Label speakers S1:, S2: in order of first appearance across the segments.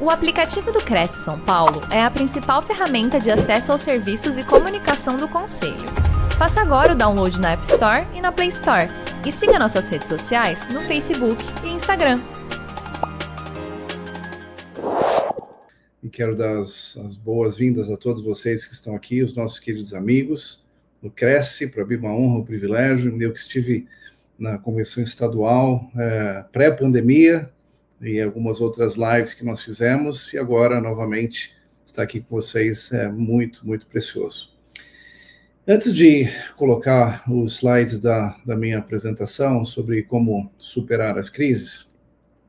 S1: O aplicativo do Cresce São Paulo é a principal ferramenta de acesso aos serviços e comunicação do Conselho. Faça agora o download na App Store e na Play Store. E siga nossas redes sociais no Facebook e Instagram.
S2: E quero dar as, as boas-vindas a todos vocês que estão aqui, os nossos queridos amigos do Cresce, para mim uma honra, um privilégio. Eu que estive na convenção estadual é, pré-pandemia, e algumas outras lives que nós fizemos, e agora, novamente, estar aqui com vocês é muito, muito precioso. Antes de colocar os slides da, da minha apresentação sobre como superar as crises,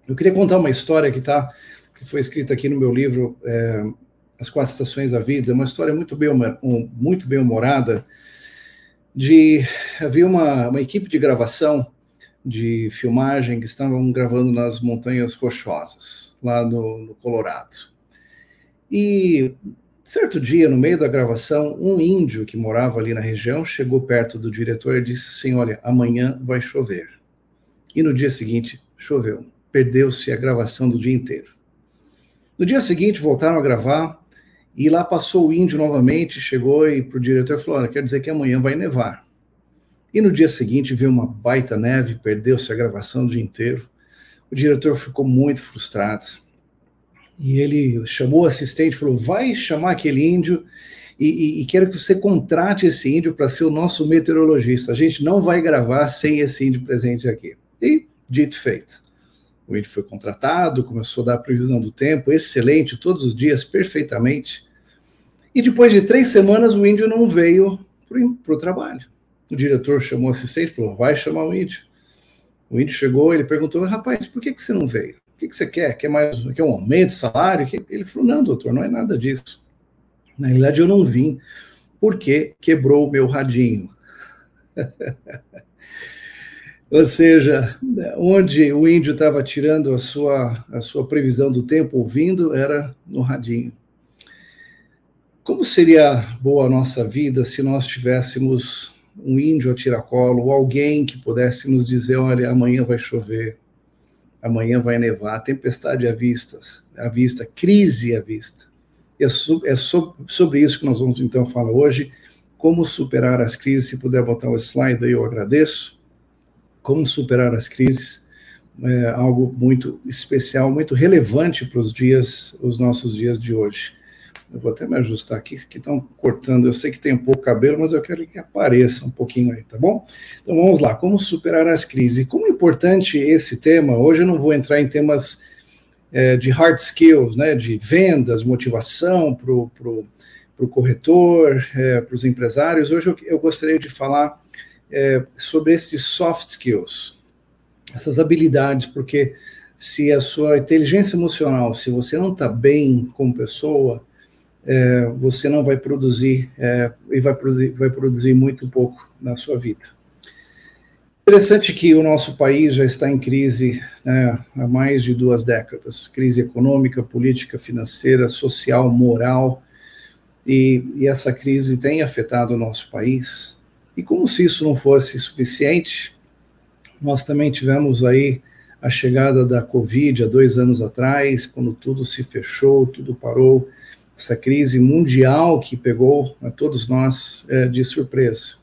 S2: eu queria contar uma história que, tá, que foi escrita aqui no meu livro é, As Quatro Estações da Vida, uma história muito bem, muito bem humorada, de havia uma, uma equipe de gravação de filmagem que estavam gravando nas Montanhas Rochosas, lá no, no Colorado. E certo dia, no meio da gravação, um índio que morava ali na região chegou perto do diretor e disse assim: Olha, amanhã vai chover. E no dia seguinte, choveu. Perdeu-se a gravação do dia inteiro. No dia seguinte, voltaram a gravar e lá passou o índio novamente, chegou e para o diretor falou: Olha, quer dizer que amanhã vai nevar. E no dia seguinte veio uma baita neve, perdeu-se a gravação o dia inteiro. O diretor ficou muito frustrado. E ele chamou o assistente falou: vai chamar aquele índio e, e, e quero que você contrate esse índio para ser o nosso meteorologista. A gente não vai gravar sem esse índio presente aqui. E dito feito. O índio foi contratado, começou a dar a previsão do tempo, excelente, todos os dias, perfeitamente. E depois de três semanas, o índio não veio para o trabalho. O diretor chamou o assistente falou: vai chamar o índio. O índio chegou, ele perguntou: rapaz, por que, que você não veio? O que, que você quer? Quer mais quer um aumento de salário? Ele falou: não, doutor, não é nada disso. Na realidade, eu não vim porque quebrou o meu radinho. Ou seja, onde o índio estava tirando a sua, a sua previsão do tempo, ouvindo, era no radinho. Como seria boa a nossa vida se nós tivéssemos um índio a tiracolo, ou alguém que pudesse nos dizer: olha, amanhã vai chover, amanhã vai nevar, tempestade à vista, à vista crise à vista. E é, é sobre isso que nós vamos então falar hoje. Como superar as crises? Se puder botar o slide aí, eu agradeço. Como superar as crises? É algo muito especial, muito relevante para os dias, os nossos dias de hoje. Eu vou até me ajustar aqui, que estão cortando. Eu sei que tem pouco cabelo, mas eu quero que apareça um pouquinho aí, tá bom? Então vamos lá, como superar as crises. Como é importante esse tema, hoje eu não vou entrar em temas é, de hard skills, né, de vendas, motivação para o corretor, é, para os empresários. Hoje eu, eu, gostaria de falar é, sobre esses soft skills, essas habilidades, porque se a sua inteligência emocional, se você não está bem como pessoa, é, você não vai produzir é, e vai produzir, vai produzir muito pouco na sua vida. Interessante que o nosso país já está em crise né, há mais de duas décadas crise econômica, política, financeira, social, moral e, e essa crise tem afetado o nosso país. E como se isso não fosse suficiente, nós também tivemos aí a chegada da Covid há dois anos atrás, quando tudo se fechou, tudo parou, essa crise mundial que pegou a todos nós é, de surpresa.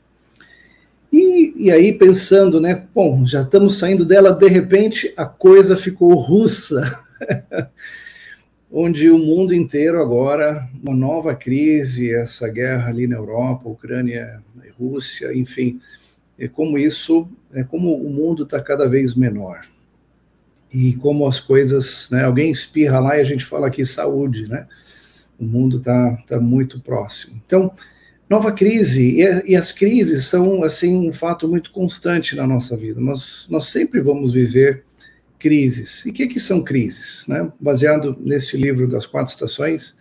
S2: E, e, aí, pensando, né, bom, já estamos saindo dela, de repente a coisa ficou russa, onde o mundo inteiro agora, uma nova crise, essa guerra ali na Europa, Ucrânia e Rússia, enfim, é como isso, é como o mundo está cada vez menor. E como as coisas, né, alguém espirra lá e a gente fala aqui saúde, né? O mundo está tá muito próximo. Então, nova crise, e, e, as crises são, assim, um fato muito constante na nossa vida. Nós, nós sempre vamos viver crises. E o que, que são crises? Né? Baseado nesse livro das quatro estações,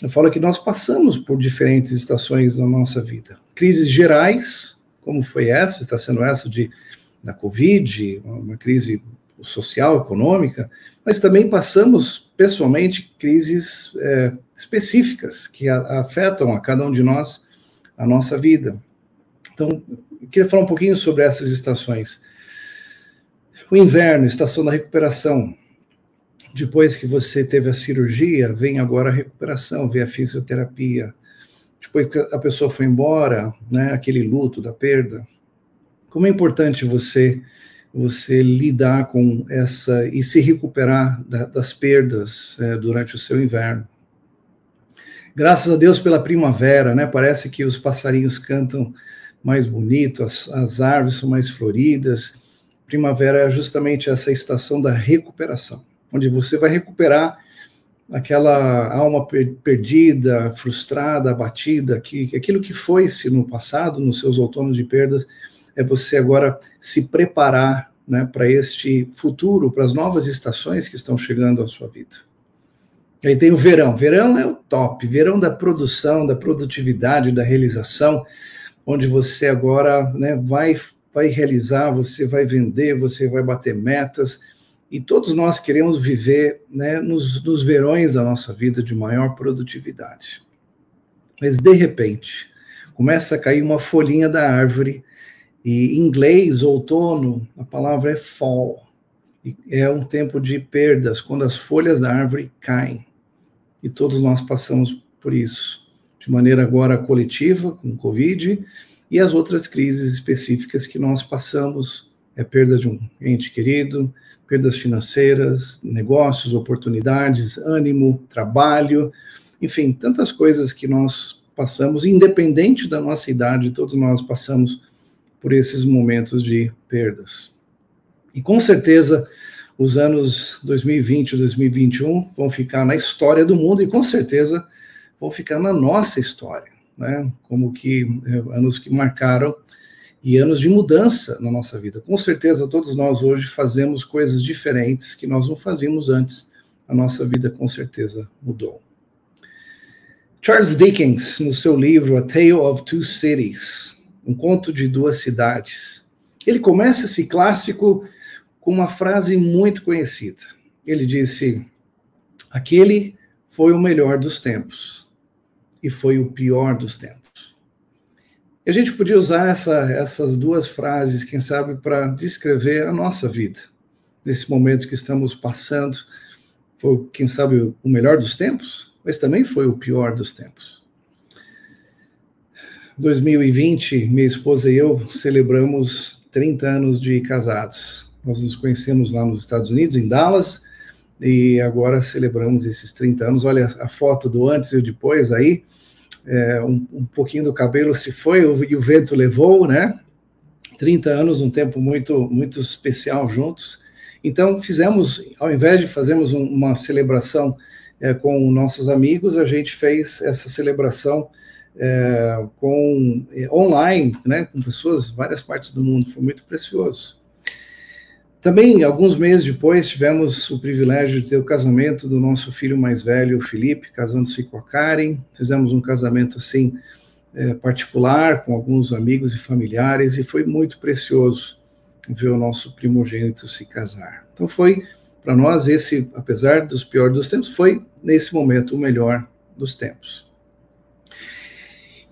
S2: eu falo que nós passamos por diferentes estações na nossa vida. Crises gerais, como foi essa, está sendo essa de da Covid, uma crise social, econômica, mas também passamos pessoalmente crises é, específicas que a, afetam a cada um de nós a nossa vida. Então, queria falar um pouquinho sobre essas estações. O inverno, estação da recuperação. Depois que você teve a cirurgia, vem agora a recuperação, vem a fisioterapia. Depois que a pessoa foi embora, né, aquele luto da perda. Como é importante você você lidar com essa e se recuperar da, das perdas é, durante o seu inverno. Graças a Deus pela primavera, né? Parece que os passarinhos cantam mais bonito, as, as árvores são mais floridas. Primavera é justamente essa estação da recuperação, onde você vai recuperar aquela alma per perdida, frustrada, abatida, que aquilo que foi-se no passado, nos seus outonos de perdas, é você agora se preparar né, para este futuro, para as novas estações que estão chegando à sua vida. Aí tem o verão. Verão é o top. Verão da produção, da produtividade, da realização, onde você agora né, vai, vai realizar, você vai vender, você vai bater metas. E todos nós queremos viver né, nos, nos verões da nossa vida de maior produtividade. Mas, de repente, começa a cair uma folhinha da árvore e em inglês, outono, a palavra é fall. É um tempo de perdas, quando as folhas da árvore caem. E todos nós passamos por isso, de maneira agora coletiva, com Covid, e as outras crises específicas que nós passamos é perda de um ente querido, perdas financeiras, negócios, oportunidades, ânimo, trabalho, enfim, tantas coisas que nós passamos, independente da nossa idade, todos nós passamos por esses momentos de perdas. E com certeza os anos 2020 e 2021 vão ficar na história do mundo e com certeza vão ficar na nossa história, né? Como que é, anos que marcaram e anos de mudança na nossa vida. Com certeza todos nós hoje fazemos coisas diferentes que nós não fazíamos antes. A nossa vida com certeza mudou. Charles Dickens, no seu livro A Tale of Two Cities, um conto de duas cidades. Ele começa esse clássico com uma frase muito conhecida. Ele disse: Aquele foi o melhor dos tempos e foi o pior dos tempos. E a gente podia usar essa, essas duas frases, quem sabe, para descrever a nossa vida, nesse momento que estamos passando. Foi, quem sabe, o melhor dos tempos, mas também foi o pior dos tempos. 2020, minha esposa e eu celebramos 30 anos de casados. Nós nos conhecemos lá nos Estados Unidos, em Dallas, e agora celebramos esses 30 anos. Olha a foto do antes e o depois aí. É, um, um, pouquinho do cabelo se foi e o vento levou, né? 30 anos, um tempo muito, muito especial juntos. Então, fizemos, ao invés de fazermos um, uma celebração é, com nossos amigos, a gente fez essa celebração é, com é, online, né, com pessoas várias partes do mundo, foi muito precioso. Também, alguns meses depois, tivemos o privilégio de ter o casamento do nosso filho mais velho, o Felipe, casando-se com a Karen. Fizemos um casamento assim é, particular, com alguns amigos e familiares, e foi muito precioso ver o nosso primogênito se casar. Então, foi para nós esse, apesar dos piores dos tempos, foi nesse momento o melhor dos tempos.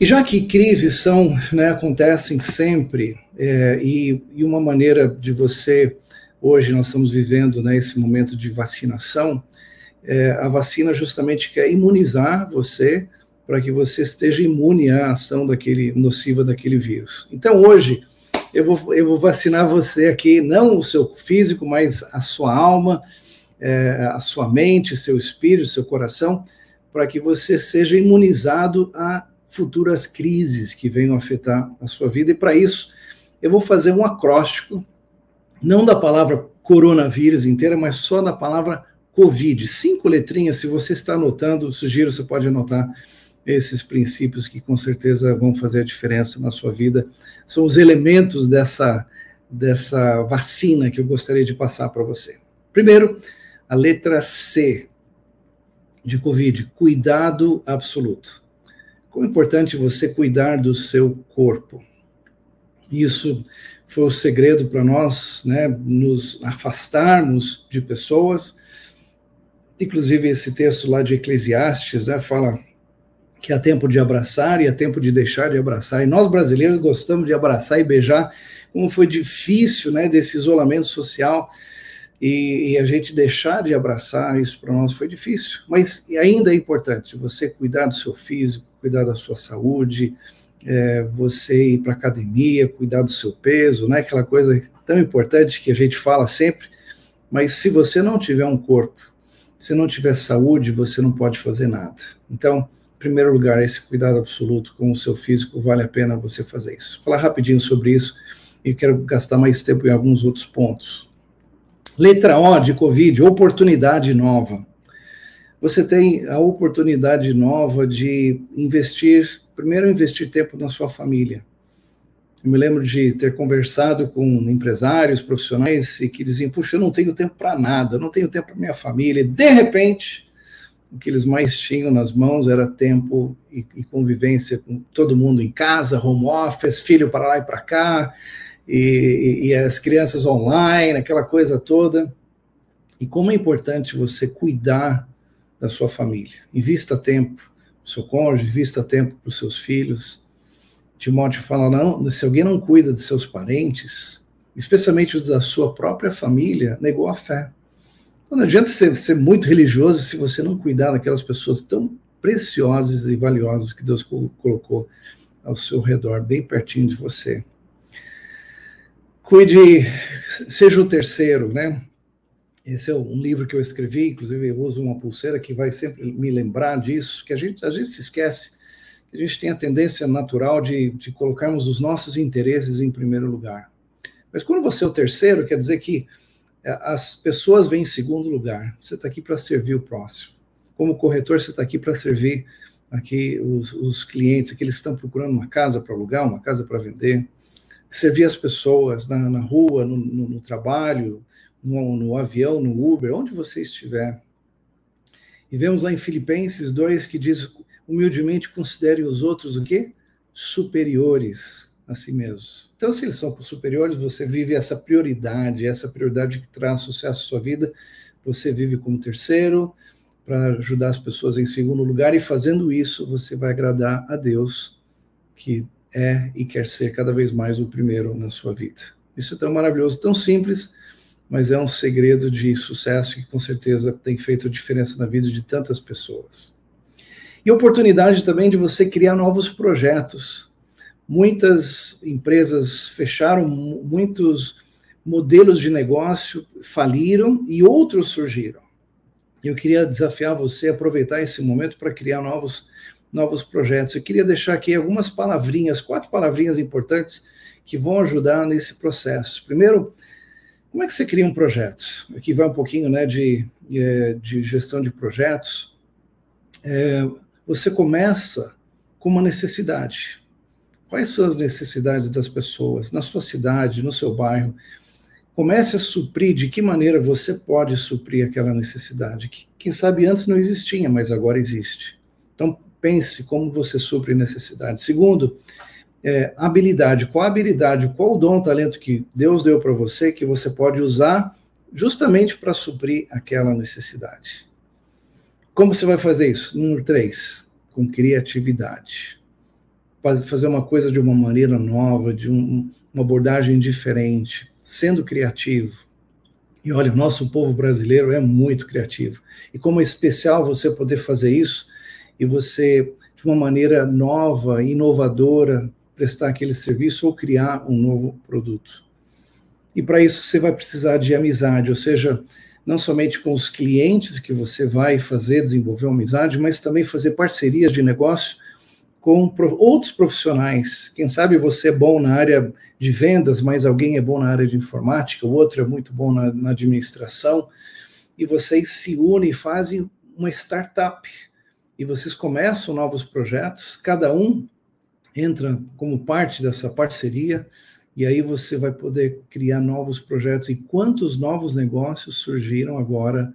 S2: E já que crises são, né, acontecem sempre, é, e, e, uma maneira de você, hoje nós estamos vivendo né, esse momento de vacinação, é, a vacina justamente quer imunizar você para que você esteja imune à ação daquele nociva daquele vírus. Então hoje eu vou, eu vou vacinar você aqui, não o seu físico, mas a sua alma, é, a sua mente, seu espírito, seu coração, para que você seja imunizado a futuras crises que venham afetar a sua vida. E para isso, eu vou fazer um acróstico, não da palavra coronavírus inteira, mas só da palavra Covid. Cinco letrinhas, se você está anotando, sugiro você pode anotar esses princípios que com certeza vão fazer a diferença na sua vida. São os elementos dessa, dessa vacina que eu gostaria de passar para você. Primeiro, a letra C de Covid, cuidado absoluto. Como é importante você cuidar do seu corpo. Isso foi o segredo para nós, né, nos afastarmos de pessoas. Inclusive, esse texto lá de Eclesiastes né, fala que há tempo de abraçar e há tempo de deixar de abraçar. E nós brasileiros gostamos de abraçar e beijar. Como foi difícil, né, desse isolamento social. e, e, a gente deixar de abraçar isso para nós foi difícil. Mas ainda é importante você cuidar do seu físico, cuidar da sua saúde, é, você ir para academia, cuidar do seu peso, né? Aquela coisa tão importante que a gente fala sempre. Mas se você não tiver um corpo, se não tiver saúde, você não pode fazer nada. Então, em primeiro lugar, esse cuidado absoluto com o seu físico, vale a pena você fazer isso. Vou falar rapidinho sobre isso e quero gastar mais tempo em alguns outros pontos. Letra O de Covid, oportunidade nova. Você tem a oportunidade nova de investir, primeiro investir tempo na sua família. Eu me lembro de ter conversado com empresários, profissionais, e que diziam: Puxa, eu não tenho tempo para nada, não tenho tempo para minha família. E, de repente, o que eles mais tinham nas mãos era tempo e, e convivência com todo mundo em casa, home office, filho para lá e para cá, e, e, as crianças online, aquela coisa toda. E como é importante você cuidar da sua família. Invista tempo para o seu cônjuge, invista tempo para os seus filhos. Timóteo fala: não, se alguém não cuida de seus parentes, especialmente os da sua própria família, negou a fé. Então não adianta ser, ser muito religioso se você não cuidar daquelas pessoas tão preciosas e valiosas que Deus colocou ao seu redor, bem pertinho de você. Cuide, seja o terceiro, né? Esse é um livro que eu escrevi, inclusive eu uso uma pulseira que vai sempre me lembrar disso, que a gente, a gente se esquece, que a gente tem a tendência natural de, de colocarmos os nossos interesses em primeiro lugar. Mas quando você é o terceiro, quer dizer que é, as pessoas vêm em segundo lugar. Você está aqui para servir o próximo. Como corretor, você está aqui para servir aqui os, os clientes, aqueles que estão procurando uma casa para alugar, uma casa para vender servir as pessoas na, na rua, no, no, no trabalho, no, no, avião, no Uber, onde você estiver. E vemos lá em Filipenses 2 que diz: humildemente considere os outros o quê? Superiores a si mesmos. Então, se eles são superiores, você vive essa prioridade, essa prioridade que traz sucesso à sua vida, você vive como terceiro, para ajudar as pessoas em segundo lugar, e fazendo isso, você vai agradar a Deus, que é e quer ser cada vez mais o primeiro na sua vida. Isso é tão maravilhoso, tão simples, mas é um segredo de sucesso que com certeza tem feito diferença na vida de tantas pessoas. E oportunidade também de você criar novos projetos. Muitas empresas fecharam, muitos modelos de negócio faliram e outros surgiram. Eu queria desafiar você a aproveitar esse momento para criar novos novos projetos. Eu queria deixar aqui algumas palavrinhas, quatro palavrinhas importantes que vão ajudar nesse processo. Primeiro, como é que você cria um projeto? Aqui vai um pouquinho né, de, é, de gestão de projetos. É, você começa com uma necessidade. Quais são as necessidades das pessoas na sua cidade, no seu bairro? Comece a suprir de que maneira você pode suprir aquela necessidade, que quem sabe antes não existia, mas agora existe. Então, pense como você supre necessidade. Segundo, é, habilidade. Qual habilidade, qual dom, talento que Deus deu para você que você pode usar justamente para suprir aquela necessidade? Como você vai fazer isso? Número três, com criatividade. Fazer uma coisa de uma maneira nova, de um, uma abordagem diferente, sendo criativo. E olha, o nosso povo brasileiro é muito criativo. E como é especial você poder fazer isso e você, de uma maneira nova, inovadora, prestar aquele serviço ou criar um novo produto. E para isso você vai precisar de amizade, ou seja, não somente com os clientes que você vai fazer, desenvolver uma amizade, mas também fazer parcerias de negócio com outros profissionais. Quem sabe você é bom na área de vendas, mas alguém é bom na área de informática, o outro é muito bom na, na administração, e vocês se unem e fazem uma startup e vocês começam novos projetos, cada um entra como parte dessa parceria, e aí você vai poder criar novos projetos. E quantos novos negócios surgiram agora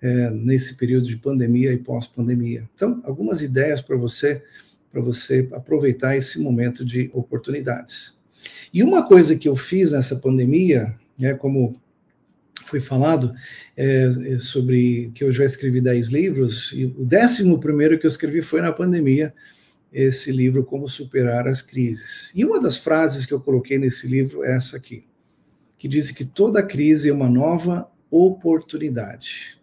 S2: é, nesse período de pandemia e pós-pandemia? Então, algumas ideias para você, para você aproveitar esse momento de oportunidades. E uma coisa que eu fiz nessa pandemia, né, como foi falado é, é, sobre que eu já escrevi 10 livros, e o décimo primeiro que eu escrevi foi na pandemia, esse livro Como Superar as Crises. E uma das frases que eu coloquei nesse livro é essa aqui, que diz que toda crise é uma nova oportunidade.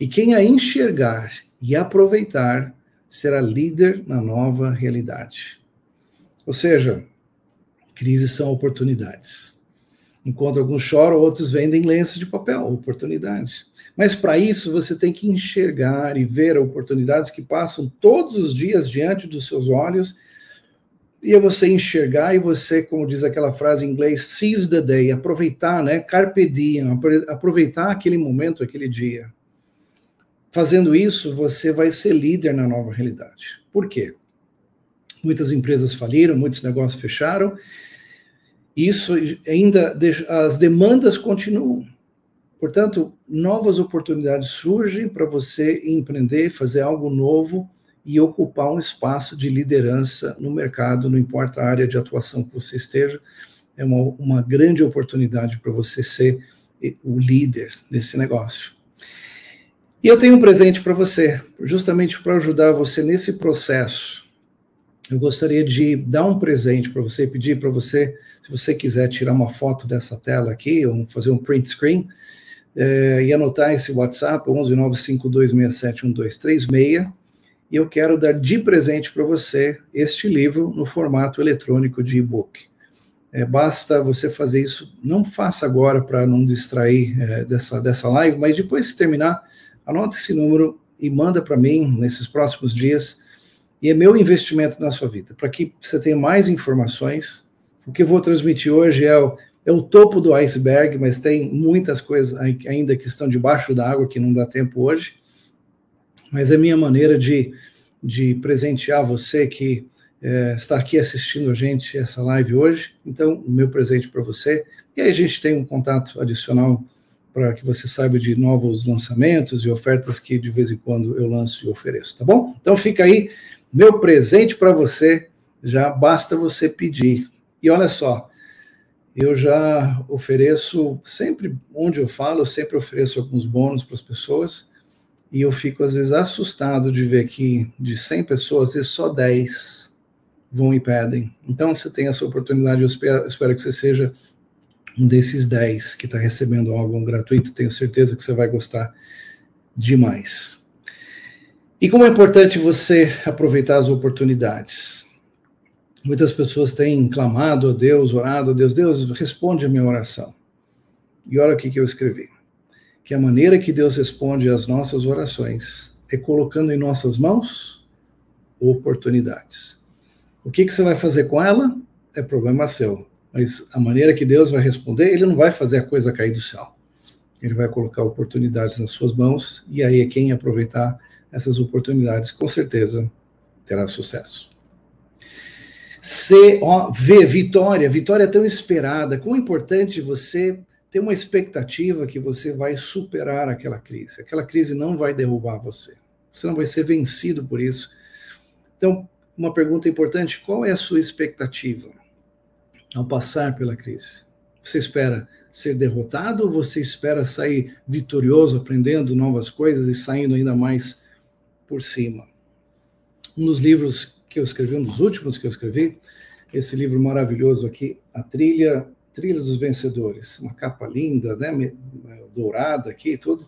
S2: E quem a enxergar e aproveitar será líder na nova realidade. Ou seja, crises são oportunidades. Enquanto alguns choram, outros vendem lenços de papel, oportunidades. Mas para isso você tem que enxergar e ver oportunidades que passam todos os dias diante dos seus olhos. E é você enxergar e você, como diz aquela frase em inglês, seize the day, aproveitar, né? Carpe diem, aproveitar aquele momento, aquele dia. Fazendo isso, você vai ser líder na nova realidade. Por quê? Muitas empresas faliram, muitos negócios fecharam. Isso ainda as demandas continuam. Portanto, novas oportunidades surgem para você empreender, fazer algo novo e ocupar um espaço de liderança no mercado, não importa a área de atuação que você esteja, é uma, uma grande oportunidade para você ser o líder nesse negócio. E eu tenho um presente para você, justamente para ajudar você nesse processo. Eu gostaria de dar um presente para você, pedir para você, se você quiser tirar uma foto dessa tela aqui, ou fazer um print screen, é, e anotar esse WhatsApp, 11952671236, e eu quero dar de presente para você este livro no formato eletrônico de e-book. É, basta você fazer isso, não faça agora para não distrair é, dessa, dessa live, mas depois que terminar, Anota esse número e manda para mim nesses próximos dias. E é meu investimento na sua vida, para que você tenha mais informações. O que eu vou transmitir hoje é o, é o topo do iceberg, mas tem muitas coisas ainda que estão debaixo da água que não dá tempo hoje. Mas é minha maneira de, de presentear você que é, está aqui assistindo a gente essa live hoje. Então, o meu presente para você. E aí a gente tem um contato adicional para que você saiba de novos lançamentos e ofertas que de vez em quando eu lanço e ofereço, tá bom? Então fica aí meu presente para você, já basta você pedir. E olha só, eu já ofereço, sempre onde eu falo, eu sempre ofereço alguns bônus para as pessoas, e eu fico às vezes assustado de ver que de 100 pessoas, às vezes só 10 vão e pedem. Então você tem essa oportunidade, eu espero, eu espero que você seja um desses 10 que está recebendo algo gratuito, tenho certeza que você vai gostar demais. E como é importante você aproveitar as oportunidades. Muitas pessoas têm clamado a Deus, orado a Deus, Deus responde a minha oração. E olha o que eu escrevi. Que a maneira que Deus responde às nossas orações é colocando em nossas mãos oportunidades. O que, você vai fazer com ela é problema seu. Mas a maneira que Deus vai responder, ele não vai fazer a coisa cair do céu. Ele vai colocar oportunidades nas suas mãos, e aí é quem aproveitar essas oportunidades, com certeza terá sucesso. C, ó, V, vitória. Vitória tão esperada. É importante você ter uma expectativa que você vai superar aquela crise. Aquela crise não vai derrubar você. Você não vai ser vencido por isso. Então, uma pergunta importante: qual é a sua expectativa? ao passar pela crise? Você espera ser derrotado ou você espera sair vitorioso, aprendendo novas coisas e saindo ainda mais por cima? Um dos livros que eu escrevi, um dos últimos que eu escrevi, esse livro maravilhoso aqui, A Trilha, Trilha dos Vencedores, uma capa linda, né, dourada aqui e tudo.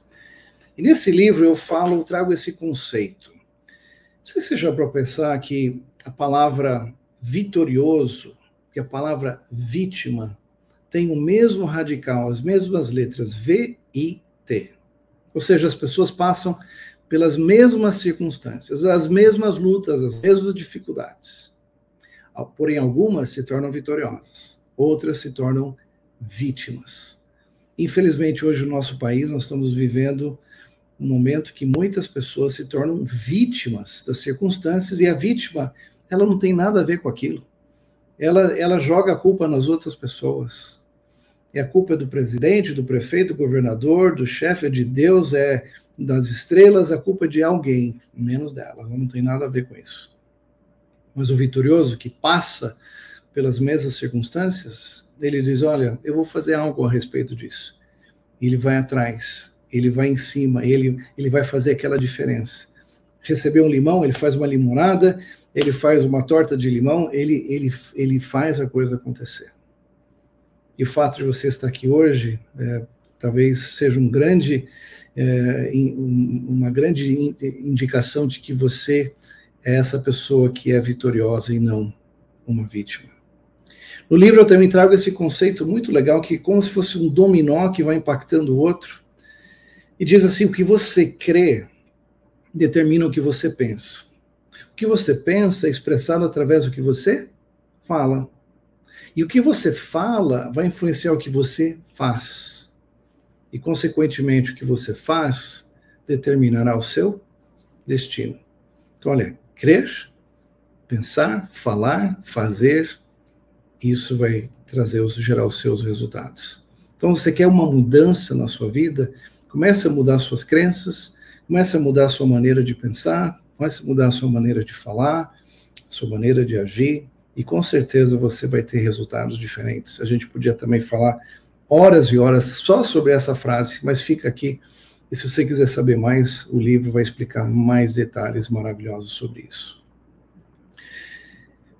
S2: E nesse livro eu falo, eu trago esse conceito. Não sei se já para pensar que a palavra vitorioso que a palavra vítima tem o mesmo radical, as mesmas letras V I T. Ou seja, as pessoas passam pelas mesmas circunstâncias, as mesmas lutas, as mesmas dificuldades. Porém, algumas se tornam vitoriosas, outras se tornam vítimas. Infelizmente, hoje no nosso país, nós estamos vivendo um momento que muitas pessoas se tornam vítimas das circunstâncias e a vítima, ela não tem nada a ver com aquilo ela, ela joga a culpa nas outras pessoas. É culpa do presidente, do prefeito, do governador, do chefe, é de Deus, é das estrelas, a culpa é de alguém, menos dela. Ela não tem nada a ver com isso. Mas o vitorioso que passa pelas mesmas circunstâncias, ele diz: Olha, eu vou fazer algo a respeito disso. Ele vai atrás, ele vai em cima, ele, ele vai fazer aquela diferença. Recebeu um limão, ele faz uma limonada, ele faz uma torta de limão, ele, ele, ele faz a coisa acontecer. E o fato de você estar aqui hoje, é, talvez seja um grande, é, uma grande indicação de que você é essa pessoa que é vitoriosa e não uma vítima. No livro eu também trago esse conceito muito legal que como se fosse um dominó que vai impactando o outro. E diz assim: o que você crê determina o que você pensa. O que você pensa é expressado através do que você fala. E o que você fala vai influenciar o que você faz. E, consequentemente, o que você faz determinará o seu destino. Então, olha, crer, pensar, falar, fazer, isso vai trazer, gerar os seus resultados. Então, você quer uma mudança na sua vida? Comece a mudar suas crenças, comece a mudar a sua maneira de pensar, comece a mudar a sua maneira de falar, a sua maneira de agir, e com certeza você vai ter resultados diferentes. A gente podia também falar horas e horas só sobre essa frase, mas fica aqui. E se você quiser saber mais, o livro vai explicar mais detalhes maravilhosos sobre isso.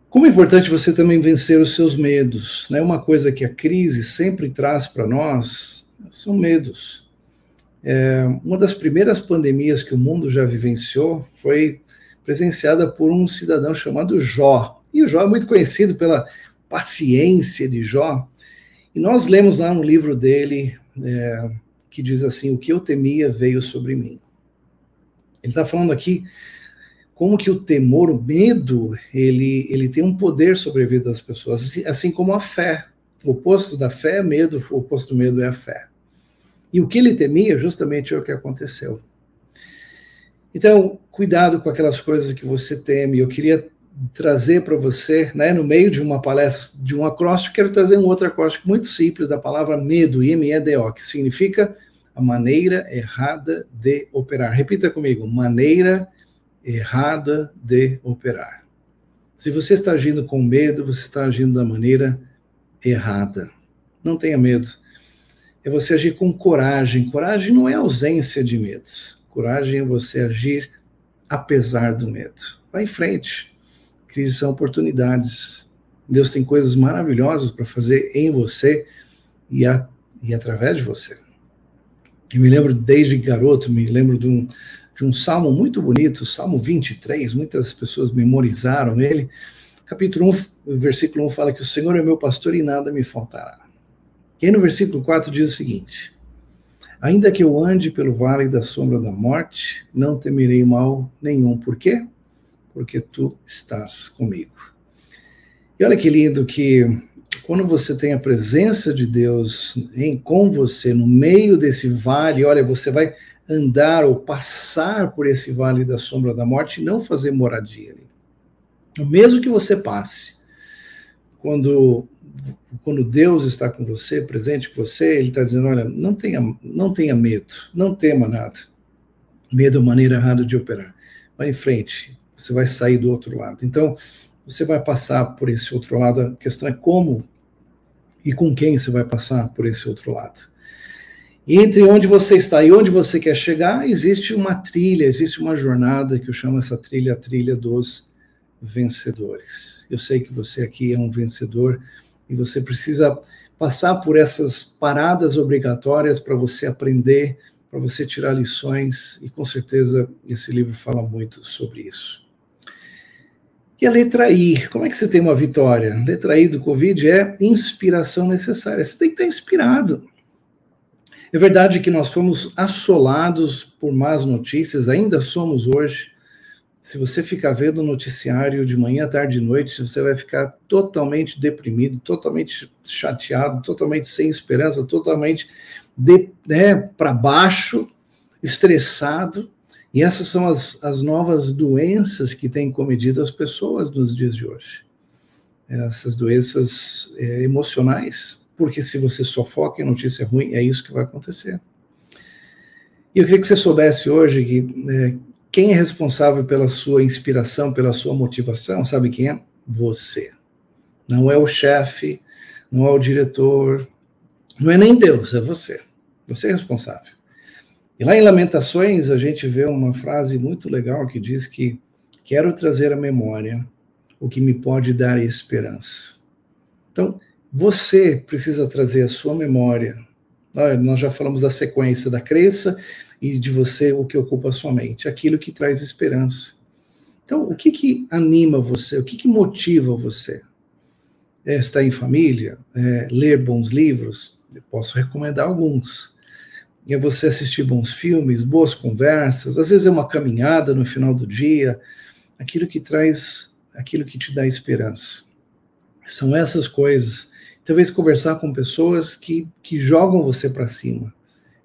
S2: Como é importante você também vencer os seus medos, né? Uma coisa que a crise sempre traz para nós são medos. É, uma das primeiras pandemias que o mundo já vivenciou foi presenciada por um cidadão chamado Jó. E o Jó é muito conhecido pela paciência de Jó. E nós lemos lá no livro dele é, que diz assim: O que eu temia veio sobre mim. Ele está falando aqui como que o temor, o medo, ele, ele tem um poder sobre a vida das pessoas, assim, assim como a fé. O oposto da fé é medo, o oposto do medo é a fé. E o que ele temia justamente é o que aconteceu. Então, cuidado com aquelas coisas que você teme. Eu queria trazer para você, né, no meio de uma palestra, de um acróstico, quero trazer um outro acróstico muito simples da palavra medo, M-E-D-O, que significa a maneira errada de operar. Repita comigo, maneira errada de operar. Se você está agindo com medo, você está agindo da maneira errada. Não tenha medo é você agir com coragem. Coragem não é ausência de medo. Coragem é você agir apesar do medo. Vá em frente. Crises são oportunidades. Deus tem coisas maravilhosas para fazer em você e, a, e através de você. Eu me lembro desde garoto, me lembro de um, de um salmo muito bonito, Salmo 23, muitas pessoas memorizaram ele. Capítulo 1, versículo 1 fala que o Senhor é meu pastor e nada me faltará. E aí no versículo 4 diz o seguinte: Ainda que eu ande pelo vale da sombra da morte, não temerei mal nenhum. Por quê? Porque tu estás comigo. E olha que lindo que quando você tem a presença de Deus em, com você no meio desse vale, olha, você vai andar ou passar por esse vale da sombra da morte e não fazer moradia ali. O mesmo que você passe, quando quando Deus está com você, presente com você, Ele está dizendo: olha, não tenha, não tenha medo, não tema nada. Medo é maneira errada de operar. Vai em frente, você vai sair do outro lado. Então, você vai passar por esse outro lado. A questão é como e com quem você vai passar por esse outro lado. E entre onde você está e onde você quer chegar, existe uma trilha, existe uma jornada que eu chamo essa trilha a trilha dos vencedores. Eu sei que você aqui é um vencedor e você precisa passar por essas paradas obrigatórias para você aprender, para você tirar lições, e com certeza esse livro fala muito sobre isso. E a letra I, como é que você tem uma vitória? A letra I do Covid é inspiração necessária. Você tem que estar inspirado. É verdade que nós fomos assolados por más notícias, ainda somos hoje, se você ficar vendo o noticiário de manhã, tarde e noite, você vai ficar totalmente deprimido, totalmente chateado, totalmente sem esperança, totalmente né, para baixo, estressado. E essas são as, as novas doenças que têm cometido as pessoas nos dias de hoje. Essas doenças é, emocionais, porque se você só foca em notícia ruim, é isso que vai acontecer. E eu queria que você soubesse hoje que é, quem é responsável pela sua inspiração, pela sua motivação, sabe quem é? Você. Não é o chefe, não é o diretor, não é nem Deus, é você. Você é responsável. E lá em Lamentações, a gente vê uma frase muito legal que diz que quero trazer à memória o que me pode dar esperança. Então, você precisa trazer à sua memória Nós já falamos da sequência da crença e de você o que ocupa a sua mente, aquilo que traz esperança. Então, o que, que anima você? O que, que motiva você? É estar em família? É ler bons livros? Eu posso recomendar alguns. É você assistir bons filmes, boas conversas, às vezes é uma caminhada no final do dia, aquilo que traz, aquilo que te dá esperança. São essas coisas. Talvez conversar com pessoas que, que jogam você para cima,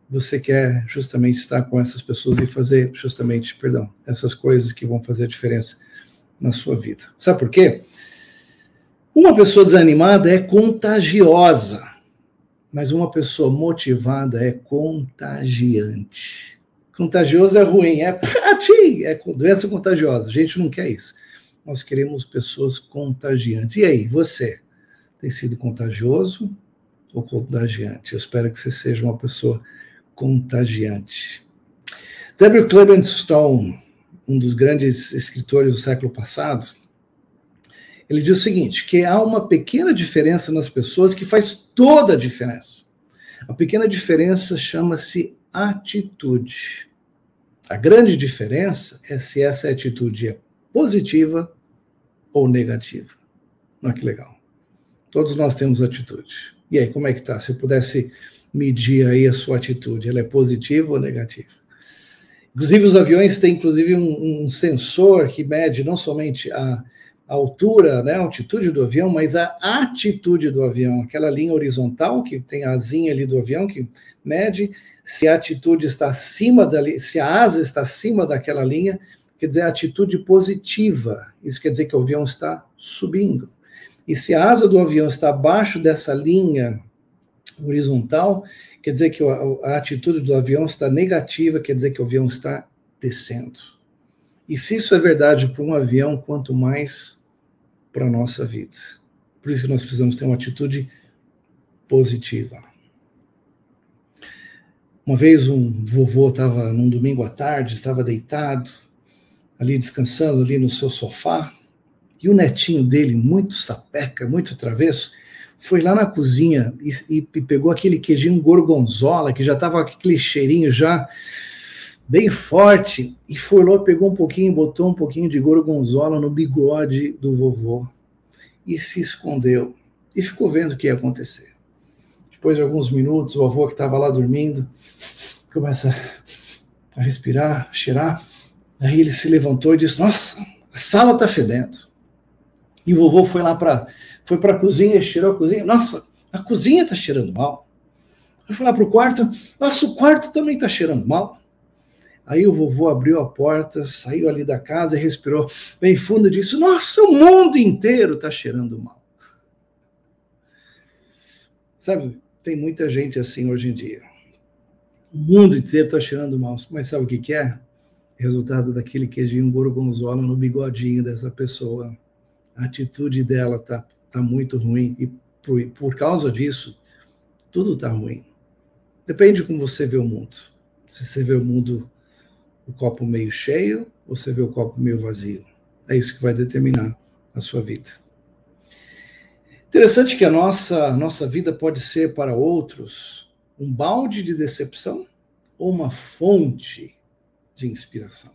S2: você quer justamente estar com essas pessoas e fazer justamente, perdão, essas coisas que vão fazer a diferença na sua vida. Sabe por quê? Uma pessoa desanimada é contagiosa, mas uma pessoa motivada é contagiante. Contagioso é ruim, é é doença contagiosa. A gente não quer isso. Nós queremos pessoas contagiantes. E aí, você tem sido contagioso ou contagiante? Eu espero que você seja uma pessoa contagiante. W. Clement Stone, um dos grandes escritores do século passado, ele diz o seguinte: que há uma pequena diferença nas pessoas que faz toda a diferença. A pequena diferença chama-se atitude. A grande diferença é se essa atitude é positiva ou negativa. Olha que legal. Todos nós temos atitude. E aí, como é que tá? Se eu pudesse medir aí a sua atitude, ela é positiva ou negativa. Inclusive, os aviões têm, inclusive, um, um sensor que mede não somente a, altura, né, a altitude do avião, mas a atitude do avião, aquela linha horizontal que tem a asinha ali do avião que mede se a atitude está acima da se a asa está acima daquela linha, quer dizer a atitude positiva. Isso quer dizer que o avião está subindo. E se a asa do avião está abaixo dessa linha horizontal, quer dizer que a, atitude do avião está negativa, quer dizer que o avião está descendo. E se isso é verdade para um avião, quanto mais para a nossa vida. Por isso que nós precisamos ter uma atitude positiva. Uma vez um vovô estava num domingo à tarde, estava deitado, ali descansando ali no seu sofá, e o netinho dele, muito sapeca, muito travesso, foi lá na cozinha e, e pegou aquele queijinho gorgonzola, que já estava aquele cheirinho já bem forte, e foi lá, pegou um pouquinho, botou um pouquinho de gorgonzola no bigode do vovô e se escondeu e ficou vendo o que ia acontecer. Depois de alguns minutos, o avô que estava lá dormindo começa a respirar, a cheirar. Aí ele se levantou e disse: Nossa, a sala está fedendo. E o vovô foi lá para foi para a cozinha, cheirou a cozinha. Nossa, a cozinha está cheirando mal. Eu fui lá para o quarto. Nossa, o quarto também está cheirando mal. Aí o vovô abriu a porta, saiu ali da casa e respirou bem fundo e disse: Nossa, o mundo inteiro está cheirando mal. Sabe, tem muita gente assim hoje em dia. O mundo inteiro está cheirando mal. Mas sabe o que, que é? Resultado daquele queijinho gorgonzola no bigodinho dessa pessoa. A atitude dela está tá muito ruim. E por, por causa disso, tudo está ruim. Depende de como você vê o mundo. Se você vê o mundo o copo meio cheio ou você vê o copo meio vazio. É isso que vai determinar a sua vida. Interessante que a nossa, nossa vida pode ser para outros um balde de decepção ou uma fonte de inspiração.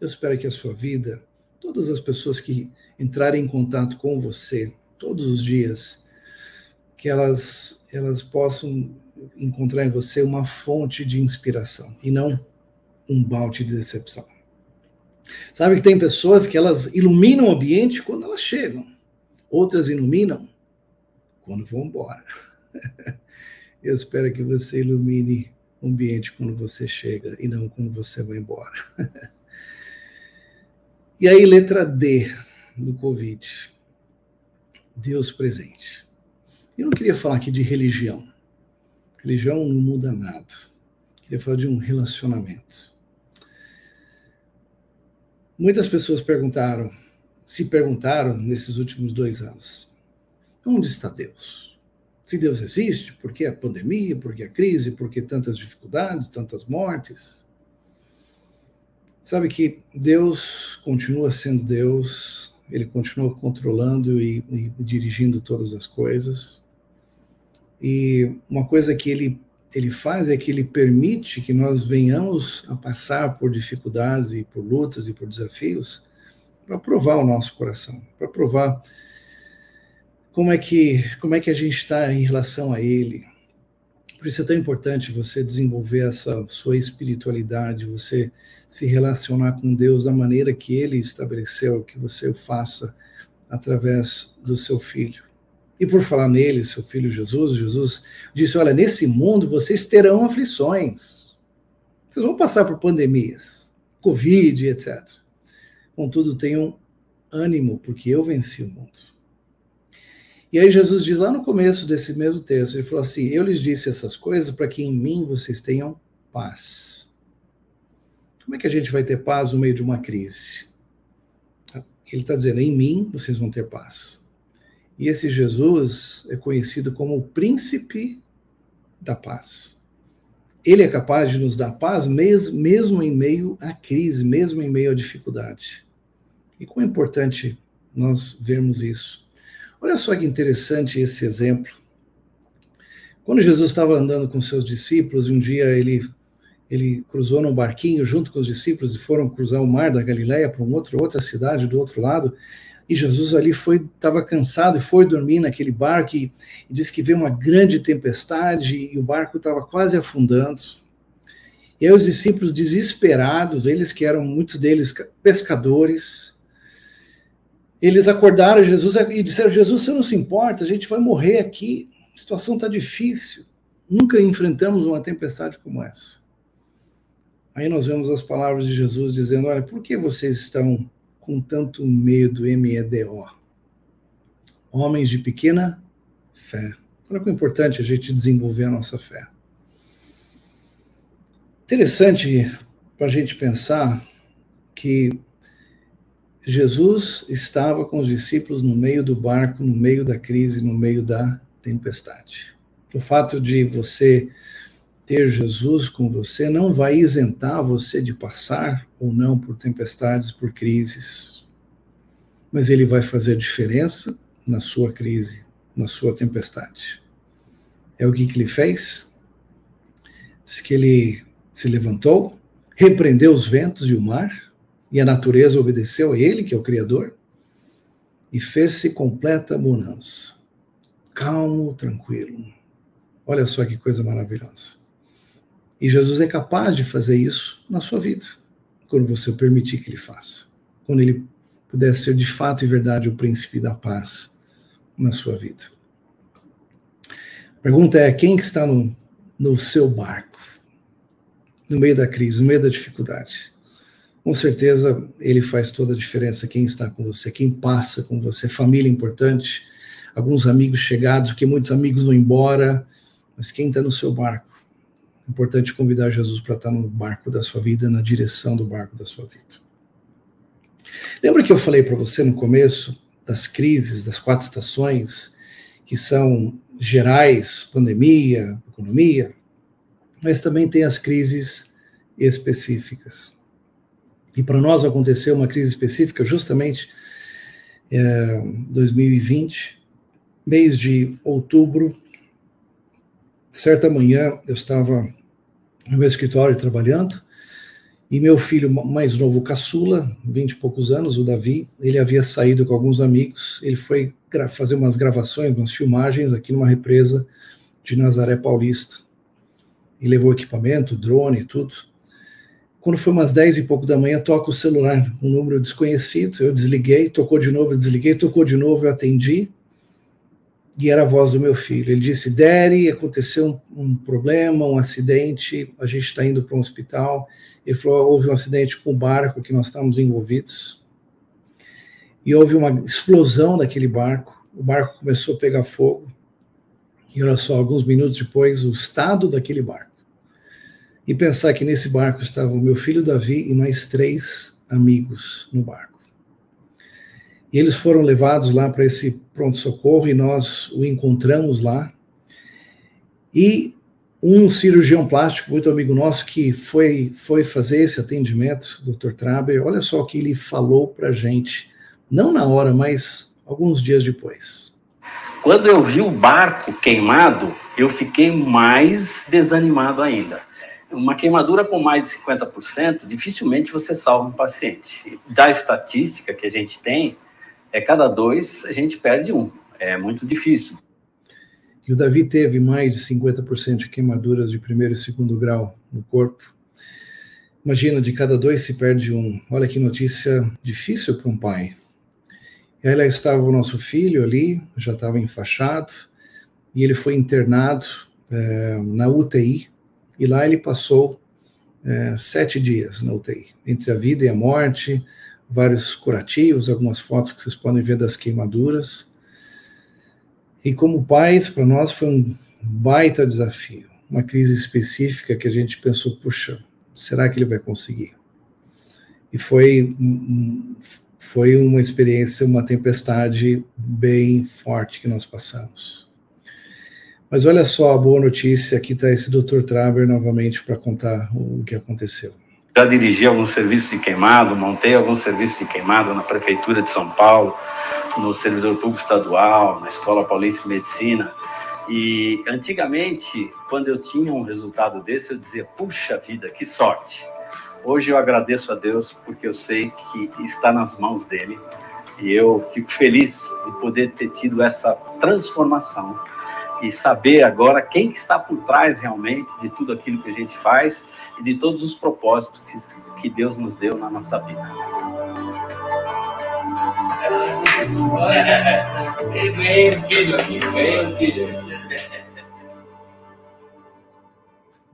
S2: Eu espero que a sua vida, todas as pessoas que entrarem em contato com você todos os dias, que elas, elas possam encontrar em você uma fonte de inspiração e não um balde de decepção. Sabe que tem pessoas que elas iluminam o ambiente quando elas chegam, outras iluminam quando vão embora. Eu espero que você ilumine o ambiente quando você chega e não quando você vai embora. E aí, letra D do Covid. Deus presente. Eu não queria falar aqui de religião. Religião não muda nada. Eu queria falar de um relacionamento. Muitas pessoas perguntaram, se perguntaram nesses últimos dois anos: onde está Deus? Se Deus existe, por que a pandemia, por que a crise, por que tantas dificuldades, tantas mortes? Sabe que Deus continua sendo Deus, ele continua controlando e, e dirigindo todas as coisas. E uma coisa que ele ele faz é que ele permite que nós venhamos a passar por dificuldades e por lutas e por desafios para provar o nosso coração, para provar como é que como é que a gente está em relação a ele. Por isso é tão importante você desenvolver essa sua espiritualidade, você se relacionar com Deus da maneira que ele estabeleceu que você o faça através do seu filho. E por falar nele, seu filho Jesus, Jesus disse: Olha, nesse mundo vocês terão aflições. Vocês vão passar por pandemias, Covid, etc. Contudo, tenham ânimo, porque eu venci o mundo. E aí Jesus diz lá no começo desse mesmo texto, ele falou assim: Eu lhes disse essas coisas para que em mim vocês tenham paz. Como é que a gente vai ter paz no meio de uma crise? Ele está dizendo: em mim vocês vão ter paz. E esse Jesus é conhecido como o príncipe da paz. Ele é capaz de nos dar paz mesmo, mesmo em meio à crise, mesmo em meio à dificuldade. E como é importante nós vermos isso. Olha só que interessante esse exemplo. Quando Jesus estava andando com seus discípulos, um dia ele ele cruzou num barquinho junto com os discípulos e foram cruzar o mar da Galileia para um outro, outra cidade do outro lado. E Jesus ali foi, estava cansado e foi dormir naquele barco e, e disse que veio uma grande tempestade e o barco estava quase afundando. E aí os discípulos desesperados, eles que eram muitos deles pescadores, eles acordaram Jesus e disseram: Jesus, você não se importa, a gente vai morrer aqui, a situação está difícil. Nunca enfrentamos uma tempestade como essa. Aí nós vemos as palavras de Jesus dizendo: Olha, por que vocês estão com tanto medo, M-E-D-O. Homens de pequena fé. Olha que é importante a gente desenvolver a nossa fé. Interessante para a gente pensar que Jesus estava com os discípulos no meio do barco, no meio da crise, no meio da tempestade. O fato de você ter Jesus com você não vai isentar você de passar ou não por tempestades, por crises, mas ele vai fazer diferença na sua crise, na sua tempestade. É o que, que ele fez? Diz que ele se levantou, repreendeu os ventos e o mar, e a natureza obedeceu a ele, que é o Criador, e fez-se completa bonança. Calmo, tranquilo. Olha só que coisa maravilhosa. E Jesus é capaz de fazer isso na sua vida, quando você permitir que ele faça. Quando ele puder ser de fato e verdade o príncipe da paz na sua vida. A pergunta é: quem está no, no seu barco? No meio da crise, no meio da dificuldade? Com certeza ele faz toda a diferença. Quem está com você, quem passa com você, família importante, alguns amigos chegados, porque muitos amigos vão embora, mas quem está no seu barco? Importante convidar Jesus para estar no barco da sua vida, na direção do barco da sua vida. Lembra que eu falei para você no começo das crises, das quatro estações, que são gerais, pandemia, economia, mas também tem as crises específicas. E para nós aconteceu uma crise específica justamente é, 2020, mês de outubro, certa manhã eu estava no meu escritório trabalhando e meu filho mais novo, caçula, vinte e poucos anos, o Davi, ele havia saído com alguns amigos, ele foi fazer umas gravações, umas filmagens aqui numa represa de Nazaré Paulista. E levou equipamento, drone e tudo. Quando foi umas dez e pouco da manhã, toca o celular, um número desconhecido, eu desliguei, tocou de novo, eu desliguei, tocou de novo, eu atendi, e era a voz do meu filho. Ele disse: Daddy, aconteceu um, um problema, um acidente, a gente está indo para um hospital. Ele falou: houve um acidente com o barco que nós estávamos envolvidos. E houve uma explosão daquele barco. O barco começou a pegar fogo. E olha só, alguns minutos depois, o estado daquele barco. E pensar que nesse barco estavam meu filho Davi e mais três amigos no barco. E eles foram levados lá para esse pronto-socorro e nós o encontramos lá. E um cirurgião plástico, muito amigo nosso, que foi, foi fazer esse atendimento, Dr. Traber, olha só o que ele falou para gente, não na hora, mas alguns dias depois.
S3: Quando eu vi o barco queimado, eu fiquei mais desanimado ainda. Uma queimadura com mais de 50%, dificilmente você salva um paciente. Da estatística que a gente tem, é cada dois a gente perde um. É muito difícil.
S2: E o Davi teve mais de 50% de queimaduras de primeiro e segundo grau no corpo. Imagina, de cada dois se perde um. Olha que notícia difícil para um pai. E aí lá estava o nosso filho ali, já estava enfaixado, e ele foi internado é, na UTI, e lá ele passou é, sete dias na UTI, entre a vida e a morte, vários curativos, algumas fotos que vocês podem ver das queimaduras. E como pais, para nós foi um baita desafio, uma crise específica que a gente pensou, puxa, será que ele vai conseguir? E foi, foi uma experiência, uma tempestade bem forte que nós passamos. Mas olha só a boa notícia, aqui está esse Dr. Traber novamente para contar o que aconteceu.
S3: Já dirigi algum serviço de queimado, montei algum serviço de queimado na Prefeitura de São Paulo, no Servidor Público Estadual, na Escola Paulista de Medicina, e antigamente, quando eu tinha um resultado desse, eu dizia: puxa vida, que sorte. Hoje eu agradeço a Deus porque eu sei que está nas mãos dele e eu fico feliz de poder ter tido essa transformação e saber agora quem que está por trás realmente de tudo aquilo que a gente faz e de todos os propósitos que, que Deus nos deu na nossa vida.
S2: Filho filho.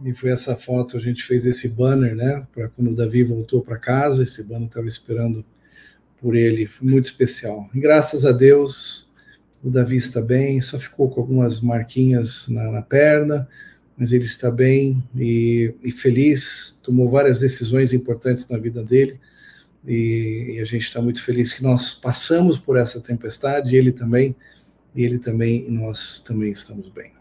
S2: E foi essa foto, a gente fez esse banner, né? Para quando o Davi voltou para casa, esse banner estava esperando por ele, foi muito especial. E graças a Deus, o Davi está bem, só ficou com algumas marquinhas na, na perna, mas ele está bem e, e, feliz, tomou várias decisões importantes na vida dele. E, e a gente está muito feliz que nós passamos por essa tempestade, ele também, e ele também, e nós também estamos bem.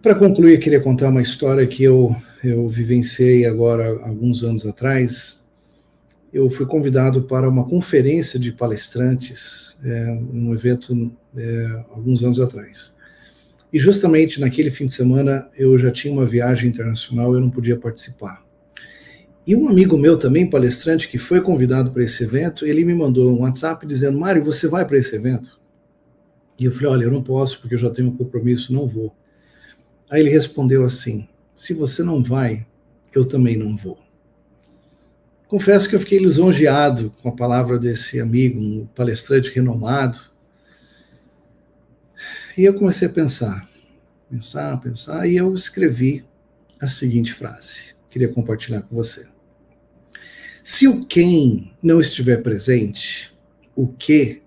S2: Para concluir, eu queria contar uma história que eu, eu vivenciei agora, alguns anos atrás. Eu fui convidado para uma conferência de palestrantes, é, um evento é, alguns anos atrás. E justamente naquele fim de semana eu já tinha uma viagem internacional, eu não podia participar. E um amigo meu também, palestrante, que foi convidado para esse evento, ele me mandou um WhatsApp dizendo: Mário, você vai para esse evento? E eu falei: olha, eu não posso porque eu já tenho um compromisso, não vou. Aí ele respondeu assim: Se você não vai, eu também não vou. Confesso que eu fiquei lisonjeado com a palavra desse amigo, um palestrante renomado. E eu comecei a pensar, pensar, pensar, e eu escrevi a seguinte frase. Queria compartilhar com você. Se o quem não estiver presente, o que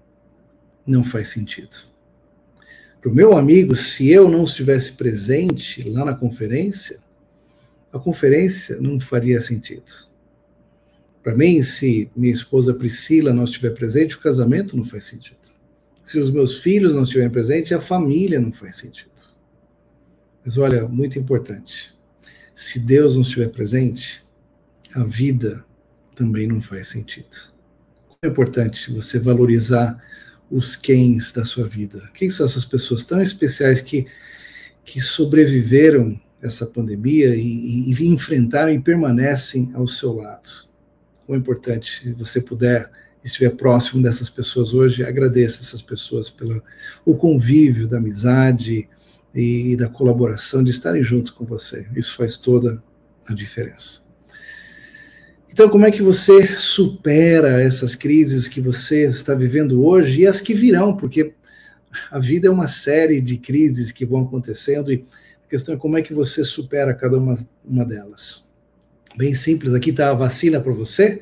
S2: não faz sentido. Para o meu amigo, se eu não estivesse presente lá na conferência, a conferência não faria sentido. Para mim, se minha esposa Priscila não estiver presente, o casamento não faz sentido. Se os meus filhos não estiverem presentes, a família não faz sentido. Mas olha, muito importante. Se Deus não estiver presente, a vida também não faz sentido. É importante você valorizar os quens da sua vida? Quem são essas pessoas tão especiais que, que sobreviveram essa pandemia e, e, e enfrentaram e permanecem ao seu lado? O importante, se você puder, estiver próximo dessas pessoas hoje, agradeça essas pessoas pelo o convívio da amizade e, e da colaboração, de estarem juntos com você. Isso faz toda a diferença. Então, como é que você supera essas crises que você está vivendo hoje e as que virão? Porque a vida é uma série de crises que vão acontecendo e a questão é como é que você supera cada uma, uma delas. Bem simples, aqui está a vacina para você.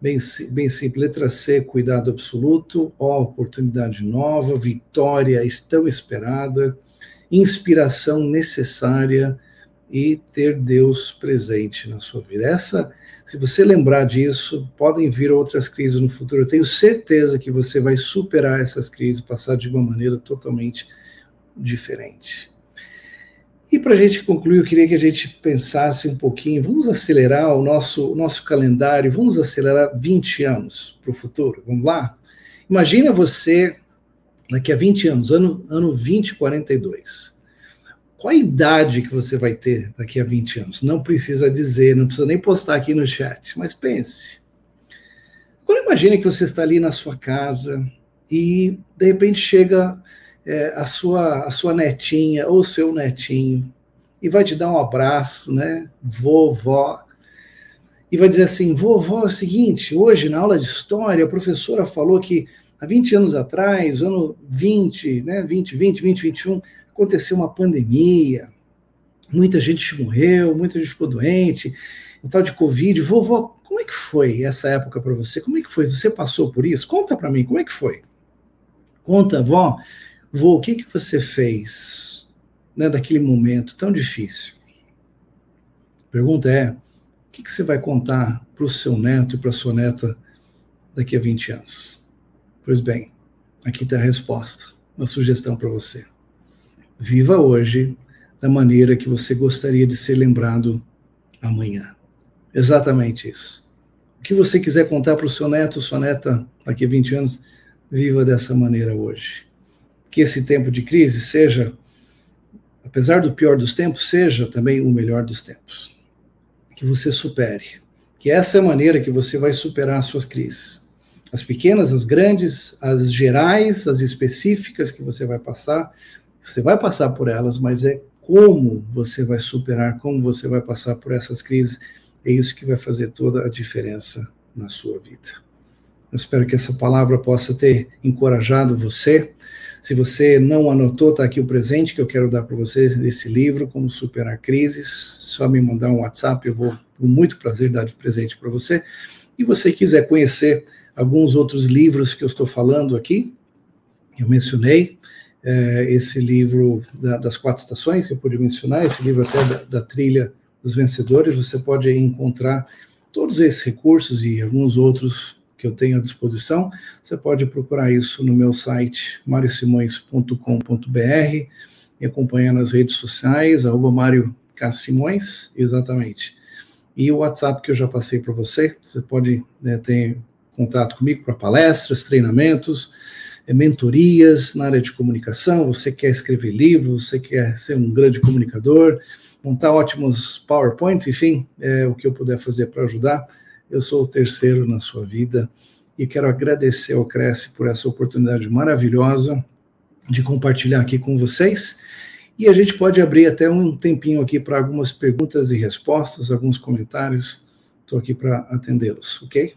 S2: Bem, bem simples, letra C, cuidado absoluto, ó, oportunidade nova, vitória tão esperada, inspiração necessária e ter Deus presente na sua vida. Essa se você lembrar disso, podem vir outras crises no futuro. Eu tenho certeza que você vai superar essas crises, passar de uma maneira totalmente diferente. E para a gente concluir, eu queria que a gente pensasse um pouquinho, vamos acelerar o nosso, nosso calendário, vamos acelerar 20 anos para o futuro, vamos lá? Imagina você daqui a 20 anos, ano, ano 2042. Qual a idade que você vai ter daqui a 20 anos? Não precisa dizer, não precisa nem postar aqui no chat, mas pense. Agora imagine que você está ali na sua casa e de repente chega é, a, sua, a sua netinha ou seu netinho e vai te dar um abraço, né? Vovó. E vai dizer assim: vovó, é o seguinte, hoje na aula de história a professora falou que há 20 anos atrás, ano 20, né, 20, 20, 20, 21, aconteceu uma pandemia, muita gente morreu, muita gente ficou doente, o tal de Covid. Vovó, como é que foi essa época para você? Como é que foi? Você passou por isso? Conta para mim, como é que foi? Conta, vó, vô, o que, que você fez né, daquele momento tão difícil? A pergunta é, o que, que você vai contar para o seu neto e para sua neta daqui a 20 anos? Pois bem, aqui está a resposta, uma sugestão para você. Viva hoje da maneira que você gostaria de ser lembrado amanhã. Exatamente isso. O que você quiser contar para o seu neto, sua neta, daqui a 20 anos, viva dessa maneira hoje. Que esse tempo de crise seja, apesar do pior dos tempos, seja também o melhor dos tempos. Que você supere. Que essa é a maneira que você vai superar as suas crises as pequenas, as grandes, as gerais, as específicas que você vai passar. Você vai passar por elas, mas é como você vai superar, como você vai passar por essas crises. É isso que vai fazer toda a diferença na sua vida. Eu espero que essa palavra possa ter encorajado você. Se você não anotou, está aqui o presente que eu quero dar para você desse livro, Como Superar Crises. Só me mandar um WhatsApp, eu vou com muito prazer dar de presente para você. E você quiser conhecer alguns outros livros que eu estou falando aqui. Eu mencionei é, esse livro da, das quatro estações que eu pude mencionar, esse livro até da, da trilha dos vencedores. Você pode encontrar todos esses recursos e alguns outros que eu tenho à disposição. Você pode procurar isso no meu site mariosimões.com.br e acompanhar nas redes sociais, Mário K. Simões, exatamente. E o WhatsApp que eu já passei para você, você pode né, ter contato comigo para palestras, treinamentos, é, mentorias na área de comunicação. Você quer escrever livros, você quer ser um grande comunicador, montar ótimos PowerPoints, enfim, é, o que eu puder fazer para ajudar. Eu sou o terceiro na sua vida e quero agradecer ao Cresce por essa oportunidade maravilhosa de compartilhar aqui com vocês. E a gente pode abrir até um tempinho aqui para algumas perguntas e respostas, alguns comentários. Estou aqui para atendê-los, ok?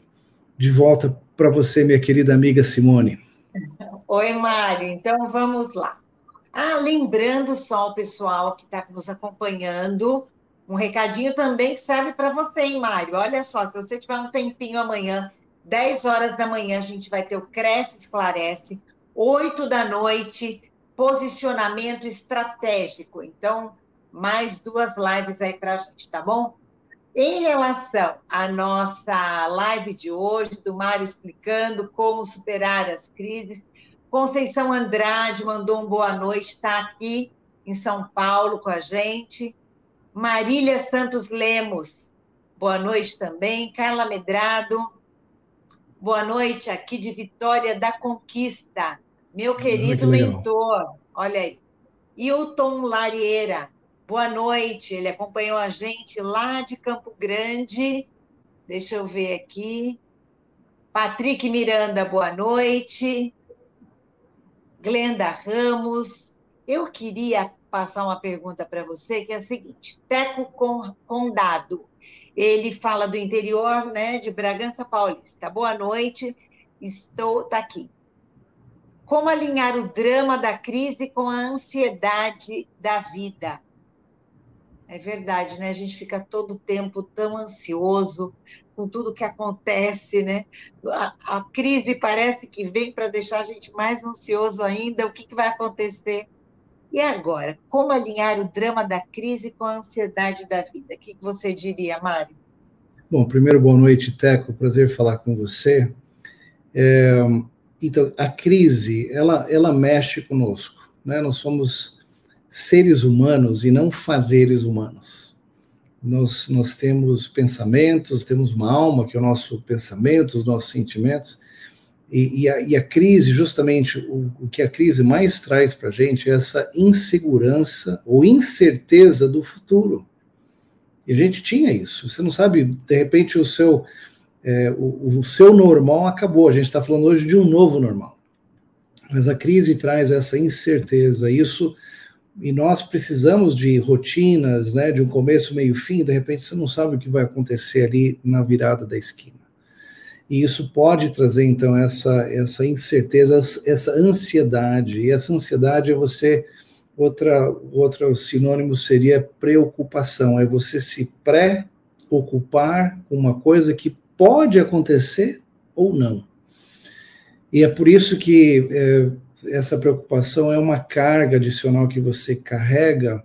S2: de volta para você, minha querida amiga Simone.
S4: Oi, Mário. Então vamos lá. Ah, lembrando só o pessoal que está nos acompanhando, um recadinho também que serve para você, hein, Mário? Olha só, se você tiver um tempinho amanhã, 10 horas da manhã, a gente vai ter o Cresce Esclarece, 8 da noite, posicionamento estratégico. Então, mais duas lives aí para a gente, tá bom? Em relação à nossa live de hoje, do Mário explicando como superar as crises, Conceição Andrade mandou um boa noite, está aqui em São Paulo com a gente. Marília Santos Lemos, boa noite também. Carla Medrado, boa noite aqui de Vitória da Conquista. Meu querido mentor, olha aí. Hilton Larieira, Boa noite, ele acompanhou a gente lá de Campo Grande. Deixa eu ver aqui. Patrick Miranda, boa noite. Glenda Ramos. Eu queria passar uma pergunta para você, que é a seguinte: Teco Condado, ele fala do interior, né, de Bragança Paulista. Boa noite, estou tá aqui. Como alinhar o drama da crise com a ansiedade da vida? É verdade, né? A gente fica todo tempo tão ansioso com tudo que acontece, né? A, a crise parece que vem para deixar a gente mais ansioso ainda. O que, que vai acontecer? E agora, como alinhar o drama da crise com a ansiedade da vida? O que, você diria, Mário?
S2: Bom, primeiro, boa noite, Teco. Prazer falar com você. É, então, a crise, ela, ela mexe conosco. Né? Nós somos seres humanos e não fazeres humanos. Nós, nós temos pensamentos, temos uma alma, que é o nosso pensamento, os nossos sentimentos, E, e, a, e a, crise, justamente, o, o, que a crise mais traz para a gente é essa insegurança ou incerteza do futuro. E a gente tinha isso. Você não sabe, de repente, o seu, é, o, o seu normal acabou. A gente está falando hoje de um novo normal. Mas a crise traz essa incerteza. Isso e nós precisamos de rotinas, né, de um começo, meio, fim, de repente você não sabe o que vai acontecer ali na virada da esquina. E isso pode trazer, então, essa, essa incerteza, essa ansiedade, e essa ansiedade é você, outra, outro sinônimo seria preocupação, é você se pré-ocupar com uma coisa que pode acontecer ou não. E é por isso que é, essa preocupação é uma carga adicional que você carrega,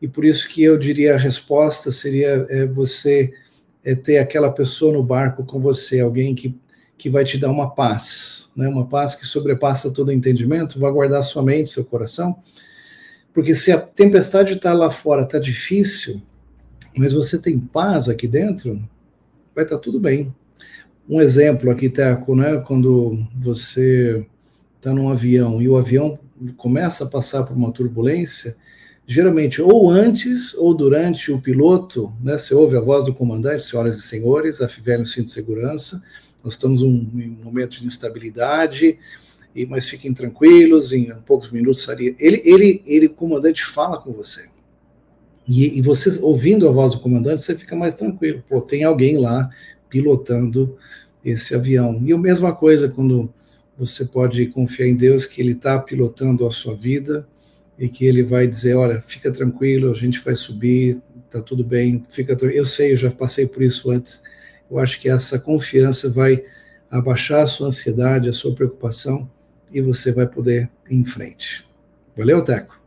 S2: e por isso que eu diria a resposta seria é, você é, ter aquela pessoa no barco com você, alguém que, que vai te dar uma paz, né? uma paz que sobrepassa todo entendimento, vai guardar sua mente, seu coração, porque se a tempestade está lá fora, está difícil, mas você tem paz aqui dentro, vai estar tá tudo bem. Um exemplo aqui, Teco, né? Quando você está num avião e o avião começa a passar por uma turbulência, geralmente ou antes ou durante o piloto, né, você ouve a voz do comandante, senhoras e senhores, afivele o cinto de segurança, nós estamos em um momento de instabilidade, e, mas fiquem tranquilos, em poucos minutos. Ele, ele, ele, comandante fala com você. E, e você, ouvindo a voz do comandante, você fica mais tranquilo. Pô, tem alguém lá pilotando esse avião. E a mesma coisa quando você pode confiar em Deus que Ele está pilotando a sua vida e que Ele vai dizer, olha, fica tranquilo, a gente vai subir, está tudo bem, fica Eu sei, eu já passei por isso antes. Eu acho que essa confiança vai abaixar a sua ansiedade, a sua preocupação e você vai poder ir em frente. Valeu, Teco?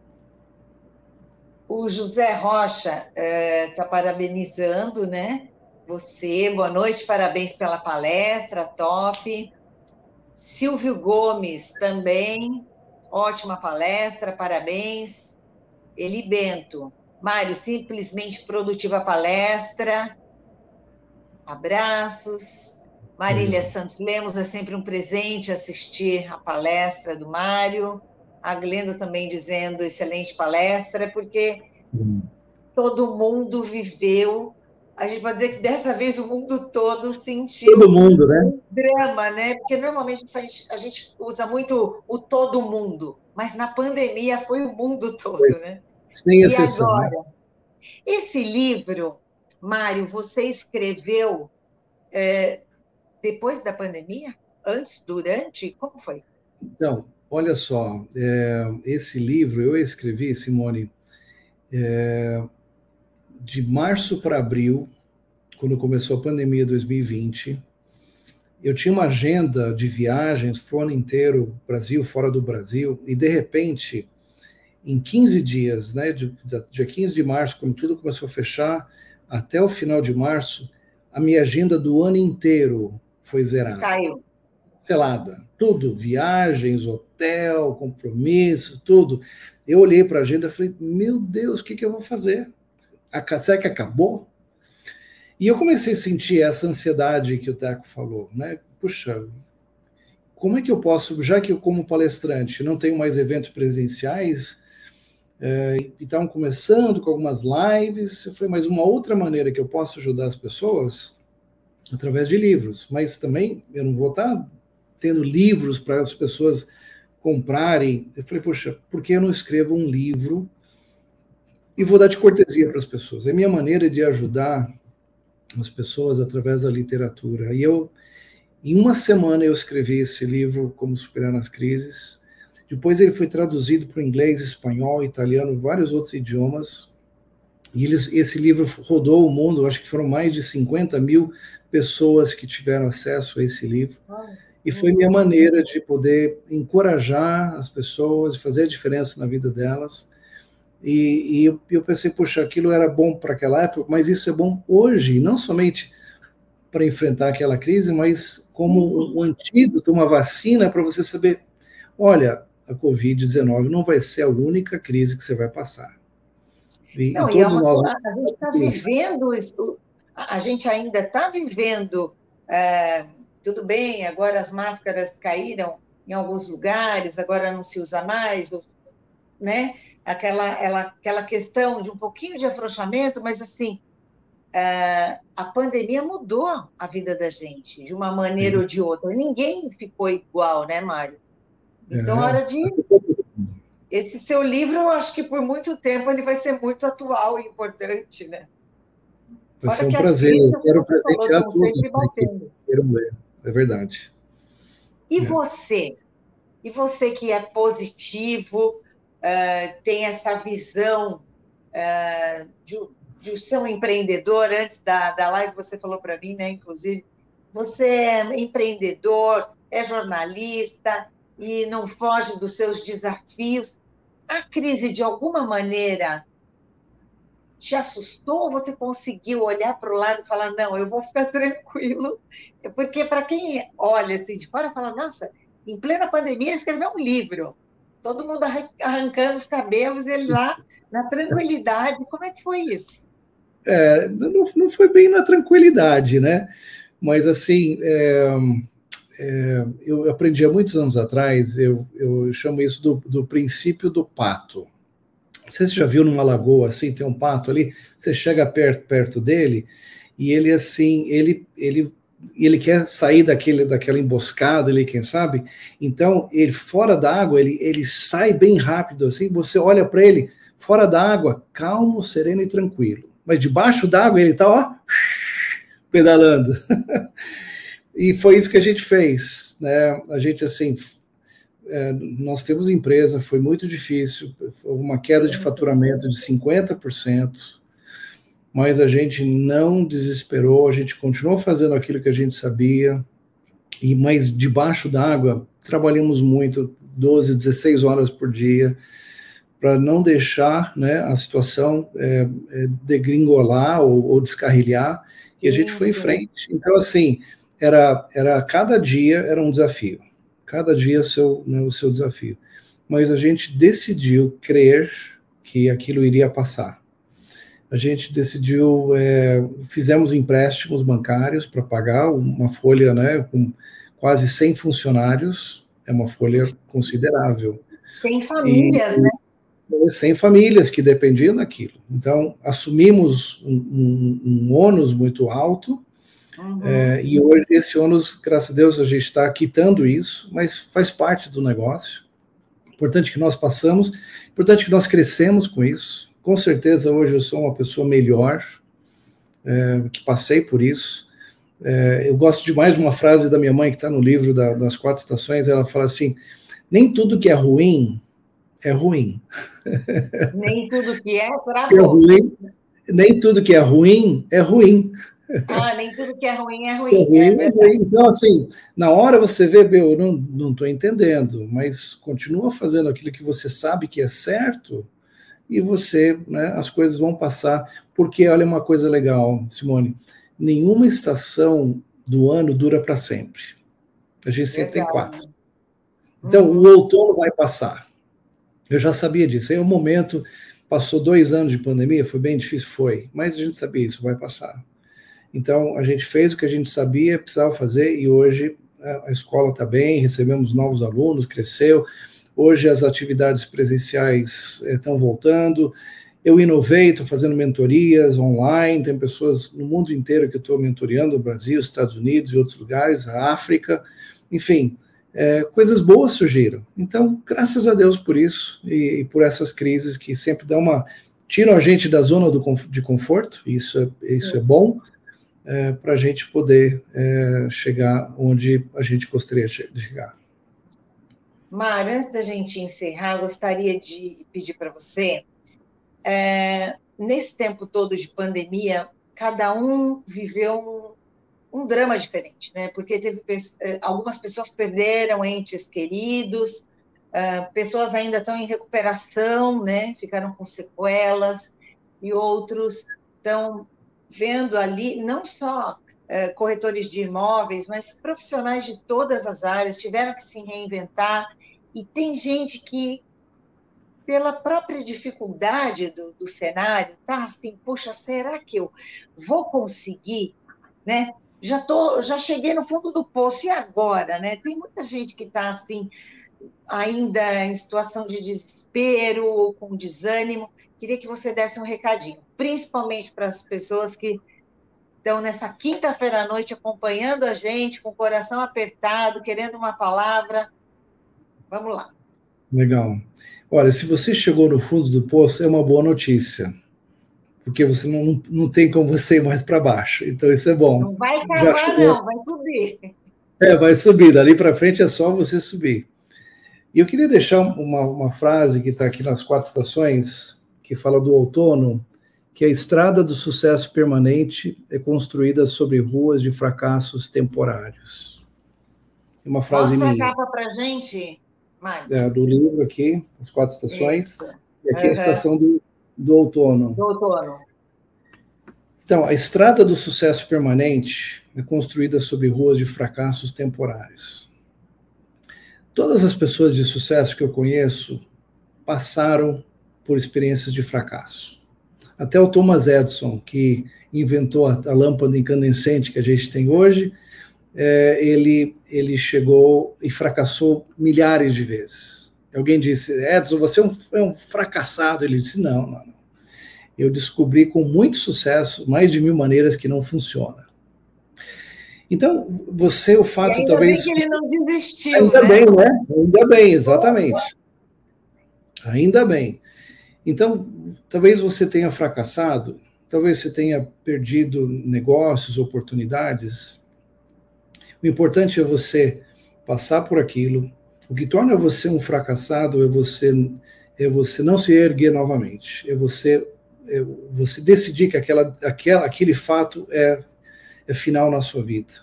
S4: O José Rocha está é, tá parabenizando, né? Você, boa noite, parabéns pela palestra, top. Silvio Gomes também, ótima palestra, parabéns. Eli Bento, Mário, simplesmente produtiva palestra. Abraços. Marília Santos Lemos, é sempre um presente assistir a palestra do Mário. A Glenda também dizendo excelente palestra, porque hum. todo mundo viveu a gente pode dizer que dessa vez o mundo todo sentiu
S2: todo mundo, né?
S4: um drama, né? Porque normalmente a gente, a gente usa muito o todo mundo, mas na pandemia foi o mundo todo, foi. né?
S2: Sem exceção. E agora, né?
S4: esse livro, Mário, você escreveu é, depois da pandemia? Antes, durante? Como foi?
S2: Então, olha só, é, esse livro eu escrevi, Simone, é, de março para abril, quando começou a pandemia 2020, eu tinha uma agenda de viagens para o ano inteiro, Brasil, fora do Brasil, e de repente, em 15 dias, né, dia 15 de março, quando tudo começou a fechar, até o final de março, a minha agenda do ano inteiro foi zerada.
S4: Caiu.
S2: Selada. Tudo, viagens, hotel, compromissos, tudo. Eu olhei para a agenda e falei, meu Deus, o que, que eu vou fazer? A, que acabou? E eu comecei a sentir essa ansiedade que o Teco falou, né? Puxa, como é que eu posso, já que eu, como palestrante, não tenho mais eventos presenciais, é, e estavam começando com algumas lives, eu falei, mas uma outra maneira que eu posso ajudar as pessoas, através de livros, mas também eu não vou estar tendo livros para as pessoas comprarem. Eu falei, poxa, por que eu não escrevo um livro e vou dar de cortesia para as pessoas. É minha maneira de ajudar as pessoas através da literatura. E eu, em uma semana, eu escrevi esse livro, Como Superar as Crises. Depois ele foi traduzido para o inglês, espanhol, italiano, vários outros idiomas. E eles, esse livro rodou o mundo, acho que foram mais de 50 mil pessoas que tiveram acesso a esse livro. E foi minha maneira de poder encorajar as pessoas, fazer a diferença na vida delas e, e eu pensei, puxa, aquilo era bom para aquela época, mas isso é bom hoje, não somente para enfrentar aquela crise, mas como um antídoto, uma vacina para você saber, olha, a Covid-19 não vai ser a única crise que você vai passar.
S4: E, não, e, e é uma, nós... a gente está vivendo isso, a gente ainda está vivendo é, tudo bem, agora as máscaras caíram em alguns lugares, agora não se usa mais, né? Aquela, ela, aquela questão de um pouquinho de afrouxamento, mas assim, é, a pandemia mudou a vida da gente, de uma maneira Sim. ou de outra. Ninguém ficou igual, né, Mário? Então, é. hora de. Esse seu livro, eu acho que por muito tempo ele vai ser muito atual e importante, né?
S2: Vai ser um prazer. Eu quero presentear todos. Quero ler. É verdade.
S4: E é. você? E você que é positivo, tem essa visão uh, de, de ser um empreendedor, antes da, da live você falou para mim, né, inclusive, você é empreendedor, é jornalista e não foge dos seus desafios. A crise, de alguma maneira, te assustou ou você conseguiu olhar para o lado e falar, não, eu vou ficar tranquilo? Porque para quem olha assim de fora, fala, nossa, em plena pandemia escreveu um livro, todo mundo arrancando os cabelos, ele lá na tranquilidade. Como é que foi isso?
S2: É, não, não foi bem na tranquilidade, né? Mas assim, é, é, eu aprendi há muitos anos atrás, eu, eu chamo isso do, do princípio do pato. Você já viu numa lagoa assim, tem um pato ali, você chega perto, perto dele e ele assim, ele, ele, ele quer sair daquele, daquela emboscada ali, quem sabe? Então, ele fora da água, ele, ele sai bem rápido assim, você olha para ele fora da água, calmo, sereno e tranquilo. Mas debaixo d'água ele tá, ó, pedalando. e foi isso que a gente fez, né? A gente assim é, nós temos empresa, foi muito difícil, foi uma queda de faturamento de 50%, mas a gente não desesperou, a gente continuou fazendo aquilo que a gente sabia, e mas debaixo d'água trabalhamos muito, 12, 16 horas por dia, para não deixar né, a situação é, é, degringolar ou, ou, descarrilhar, e a gente Isso. foi em frente. Então, assim, era, era cada dia era um desafio cada dia seu, né, o seu desafio. Mas a gente decidiu crer que aquilo iria passar. A gente decidiu, é, fizemos empréstimos bancários para pagar uma folha né, com quase 100 funcionários, é uma folha considerável.
S4: 100 famílias, e, né?
S2: 100 famílias que dependiam daquilo. Então, assumimos um, um, um ônus muito alto, Uhum. É, e hoje esse ônus, graças a Deus, a gente está quitando isso, mas faz parte do negócio. Importante que nós passamos, importante que nós crescemos com isso. Com certeza hoje eu sou uma pessoa melhor, é, que passei por isso. É, eu gosto demais de uma frase da minha mãe que está no livro da, das quatro estações. Ela fala assim: nem tudo que é ruim é ruim.
S4: Nem tudo que é, é ruim.
S2: Nem tudo que é ruim é ruim.
S4: Ah, nem tudo que é ruim é ruim. É ruim,
S2: é então, assim, na hora você vê, eu não estou entendendo, mas continua fazendo aquilo que você sabe que é certo e você, né, as coisas vão passar. Porque, olha uma coisa legal, Simone, nenhuma estação do ano dura para sempre. A gente sempre tem quatro. Então, uhum. o outono vai passar. Eu já sabia disso. Aí, o momento, passou dois anos de pandemia, foi bem difícil, foi, mas a gente sabia isso, vai passar. Então, a gente fez o que a gente sabia, precisava fazer, e hoje a escola está bem, recebemos novos alunos, cresceu. Hoje as atividades presenciais estão eh, voltando. Eu inovei, estou fazendo mentorias online, tem pessoas no mundo inteiro que estou mentoreando, Brasil, Estados Unidos e outros lugares, a África, enfim, é, coisas boas surgiram. Então, graças a Deus por isso e, e por essas crises que sempre dão uma tiram a gente da zona do, de conforto, isso é, isso é bom, é, para a gente poder chegar onde a gente gostaria de chegar.
S4: Mário, antes da gente encerrar, gostaria de pedir para você, é, nesse tempo todo de pandemia, cada um viveu um, um drama diferente, né? Porque teve é, algumas pessoas perderam entes queridos, uh, pessoas ainda estão em recuperação, né? Ficaram com sequelas, e outros estão vendo ali não só é, corretores de imóveis, mas profissionais de todas as áreas tiveram que se reinventar e tem gente que pela própria dificuldade do, do cenário, tá assim, poxa, será que eu vou conseguir, né, já tô, já cheguei no fundo do poço e agora, né? Tem muita gente que está assim ainda em situação de desespero ou com desânimo. Queria que você desse um recadinho, principalmente para as pessoas que estão nessa quinta-feira à noite acompanhando a gente, com o coração apertado, querendo uma palavra. Vamos lá.
S2: Legal. Olha, se você chegou no fundo do poço, é uma boa notícia porque você não, não tem como você ir mais para baixo. Então, isso é bom.
S4: Não vai cavar, não, vai subir.
S2: É, vai subir. Dali para frente é só você subir. E eu queria deixar uma, uma frase que está aqui nas quatro estações, que fala do outono, que a estrada do sucesso permanente é construída sobre ruas de fracassos temporários.
S4: Uma frase Mostra minha. A capa para gente, Mike.
S2: É, do livro aqui, as quatro estações. Isso. E aqui uhum. a estação do, do outono.
S4: Do outono.
S2: Então, a estrada do sucesso permanente é construída sobre ruas de fracassos temporários. Todas as pessoas de sucesso que eu conheço passaram por experiências de fracasso. Até o Thomas Edison, que inventou a, a lâmpada incandescente que a gente tem hoje, é, ele, ele chegou e fracassou milhares de vezes. Alguém disse, Edson, você é um, é um fracassado. Ele disse, não, não, não. Eu descobri com muito sucesso mais de mil maneiras que não funciona. Então, você, o fato,
S4: ainda
S2: talvez.
S4: Bem que ele não desistiu.
S2: Ainda né? bem, né? Ainda bem, exatamente. Ainda bem. Então, talvez você tenha fracassado, talvez você tenha perdido negócios, oportunidades. O importante é você passar por aquilo, o que torna você um fracassado é você é você não se erguer novamente, é você é você decidir que aquela, aquela aquele fato é, é final na sua vida.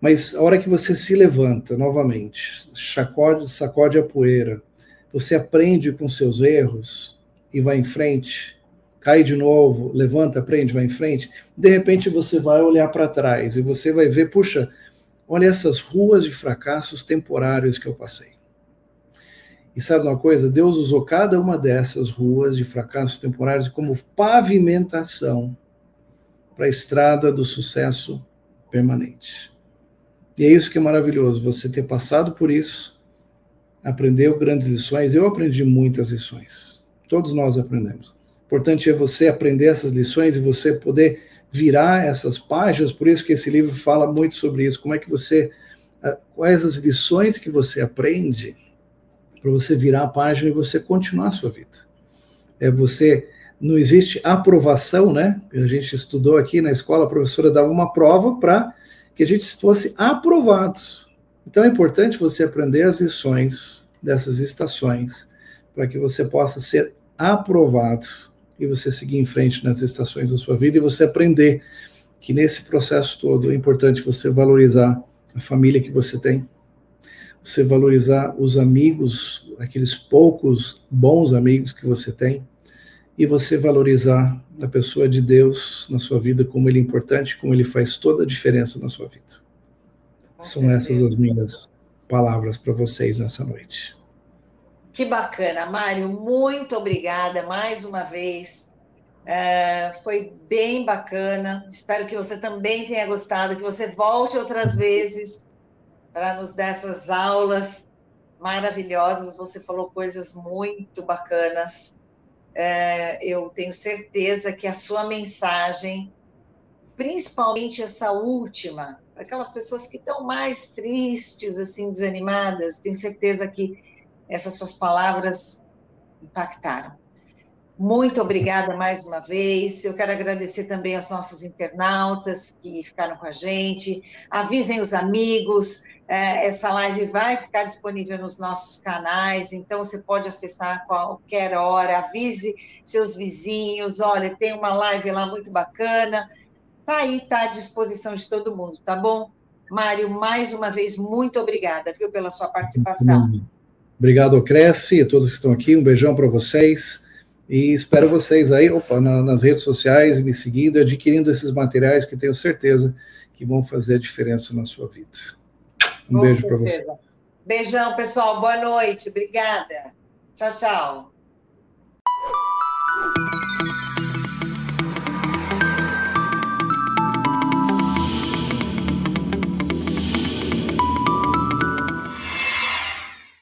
S2: Mas a hora que você se levanta novamente, sacode, sacode a poeira, você aprende com seus erros e vai em frente, cai de novo, levanta, aprende, vai em frente, de repente você vai olhar para trás e você vai ver, puxa, Olha essas ruas de fracassos temporários que eu passei. E sabe uma coisa? Deus usou cada uma dessas ruas de fracassos temporários como pavimentação para a estrada do sucesso permanente. E é isso que é maravilhoso, você ter passado por isso, aprendeu grandes lições. Eu aprendi muitas lições. Todos nós aprendemos. O importante é você aprender essas lições e você poder virar essas páginas, por isso que esse livro fala muito sobre isso, como é que você, ah, quais as lições que você aprende para você virar a página e você continuar a sua vida. É você, não existe aprovação, né? A gente estudou aqui na escola, a professora dava uma prova para que a gente fosse aprovado. Então é importante você aprender as lições dessas estações para que você possa ser aprovado e você seguir em frente nas estações da sua vida e você aprender que nesse processo todo é importante você valorizar a família que você tem, você valorizar os amigos, aqueles poucos bons amigos que você tem, e você valorizar a pessoa de Deus na sua vida, como ele é importante, como ele faz toda a diferença na sua vida. Com São certeza. essas as minhas palavras para vocês nessa noite.
S4: Que bacana, Mário, muito obrigada mais uma vez. É, foi bem bacana. Espero que você também tenha gostado, que você volte outras vezes para nos dar essas aulas maravilhosas. Você falou coisas muito bacanas. É, eu tenho certeza que a sua mensagem, principalmente essa última, para aquelas pessoas que estão mais tristes, assim, desanimadas, tenho certeza que essas suas palavras impactaram. Muito obrigada mais uma vez. Eu quero agradecer também aos nossos internautas que ficaram com a gente. Avisem os amigos. É, essa live vai ficar disponível nos nossos canais, então você pode acessar a qualquer hora. Avise seus vizinhos. Olha, tem uma live lá muito bacana. Tá aí, tá à disposição de todo mundo, tá bom? Mário, mais uma vez, muito obrigada, viu, pela sua participação.
S2: Obrigado, Cresce, e a todos que estão aqui. Um beijão para vocês. E espero vocês aí opa, na, nas redes sociais, me seguindo e adquirindo esses materiais que tenho certeza que vão fazer a diferença na sua vida. Um Com beijo para vocês.
S4: Beijão, pessoal. Boa noite. Obrigada. Tchau, tchau.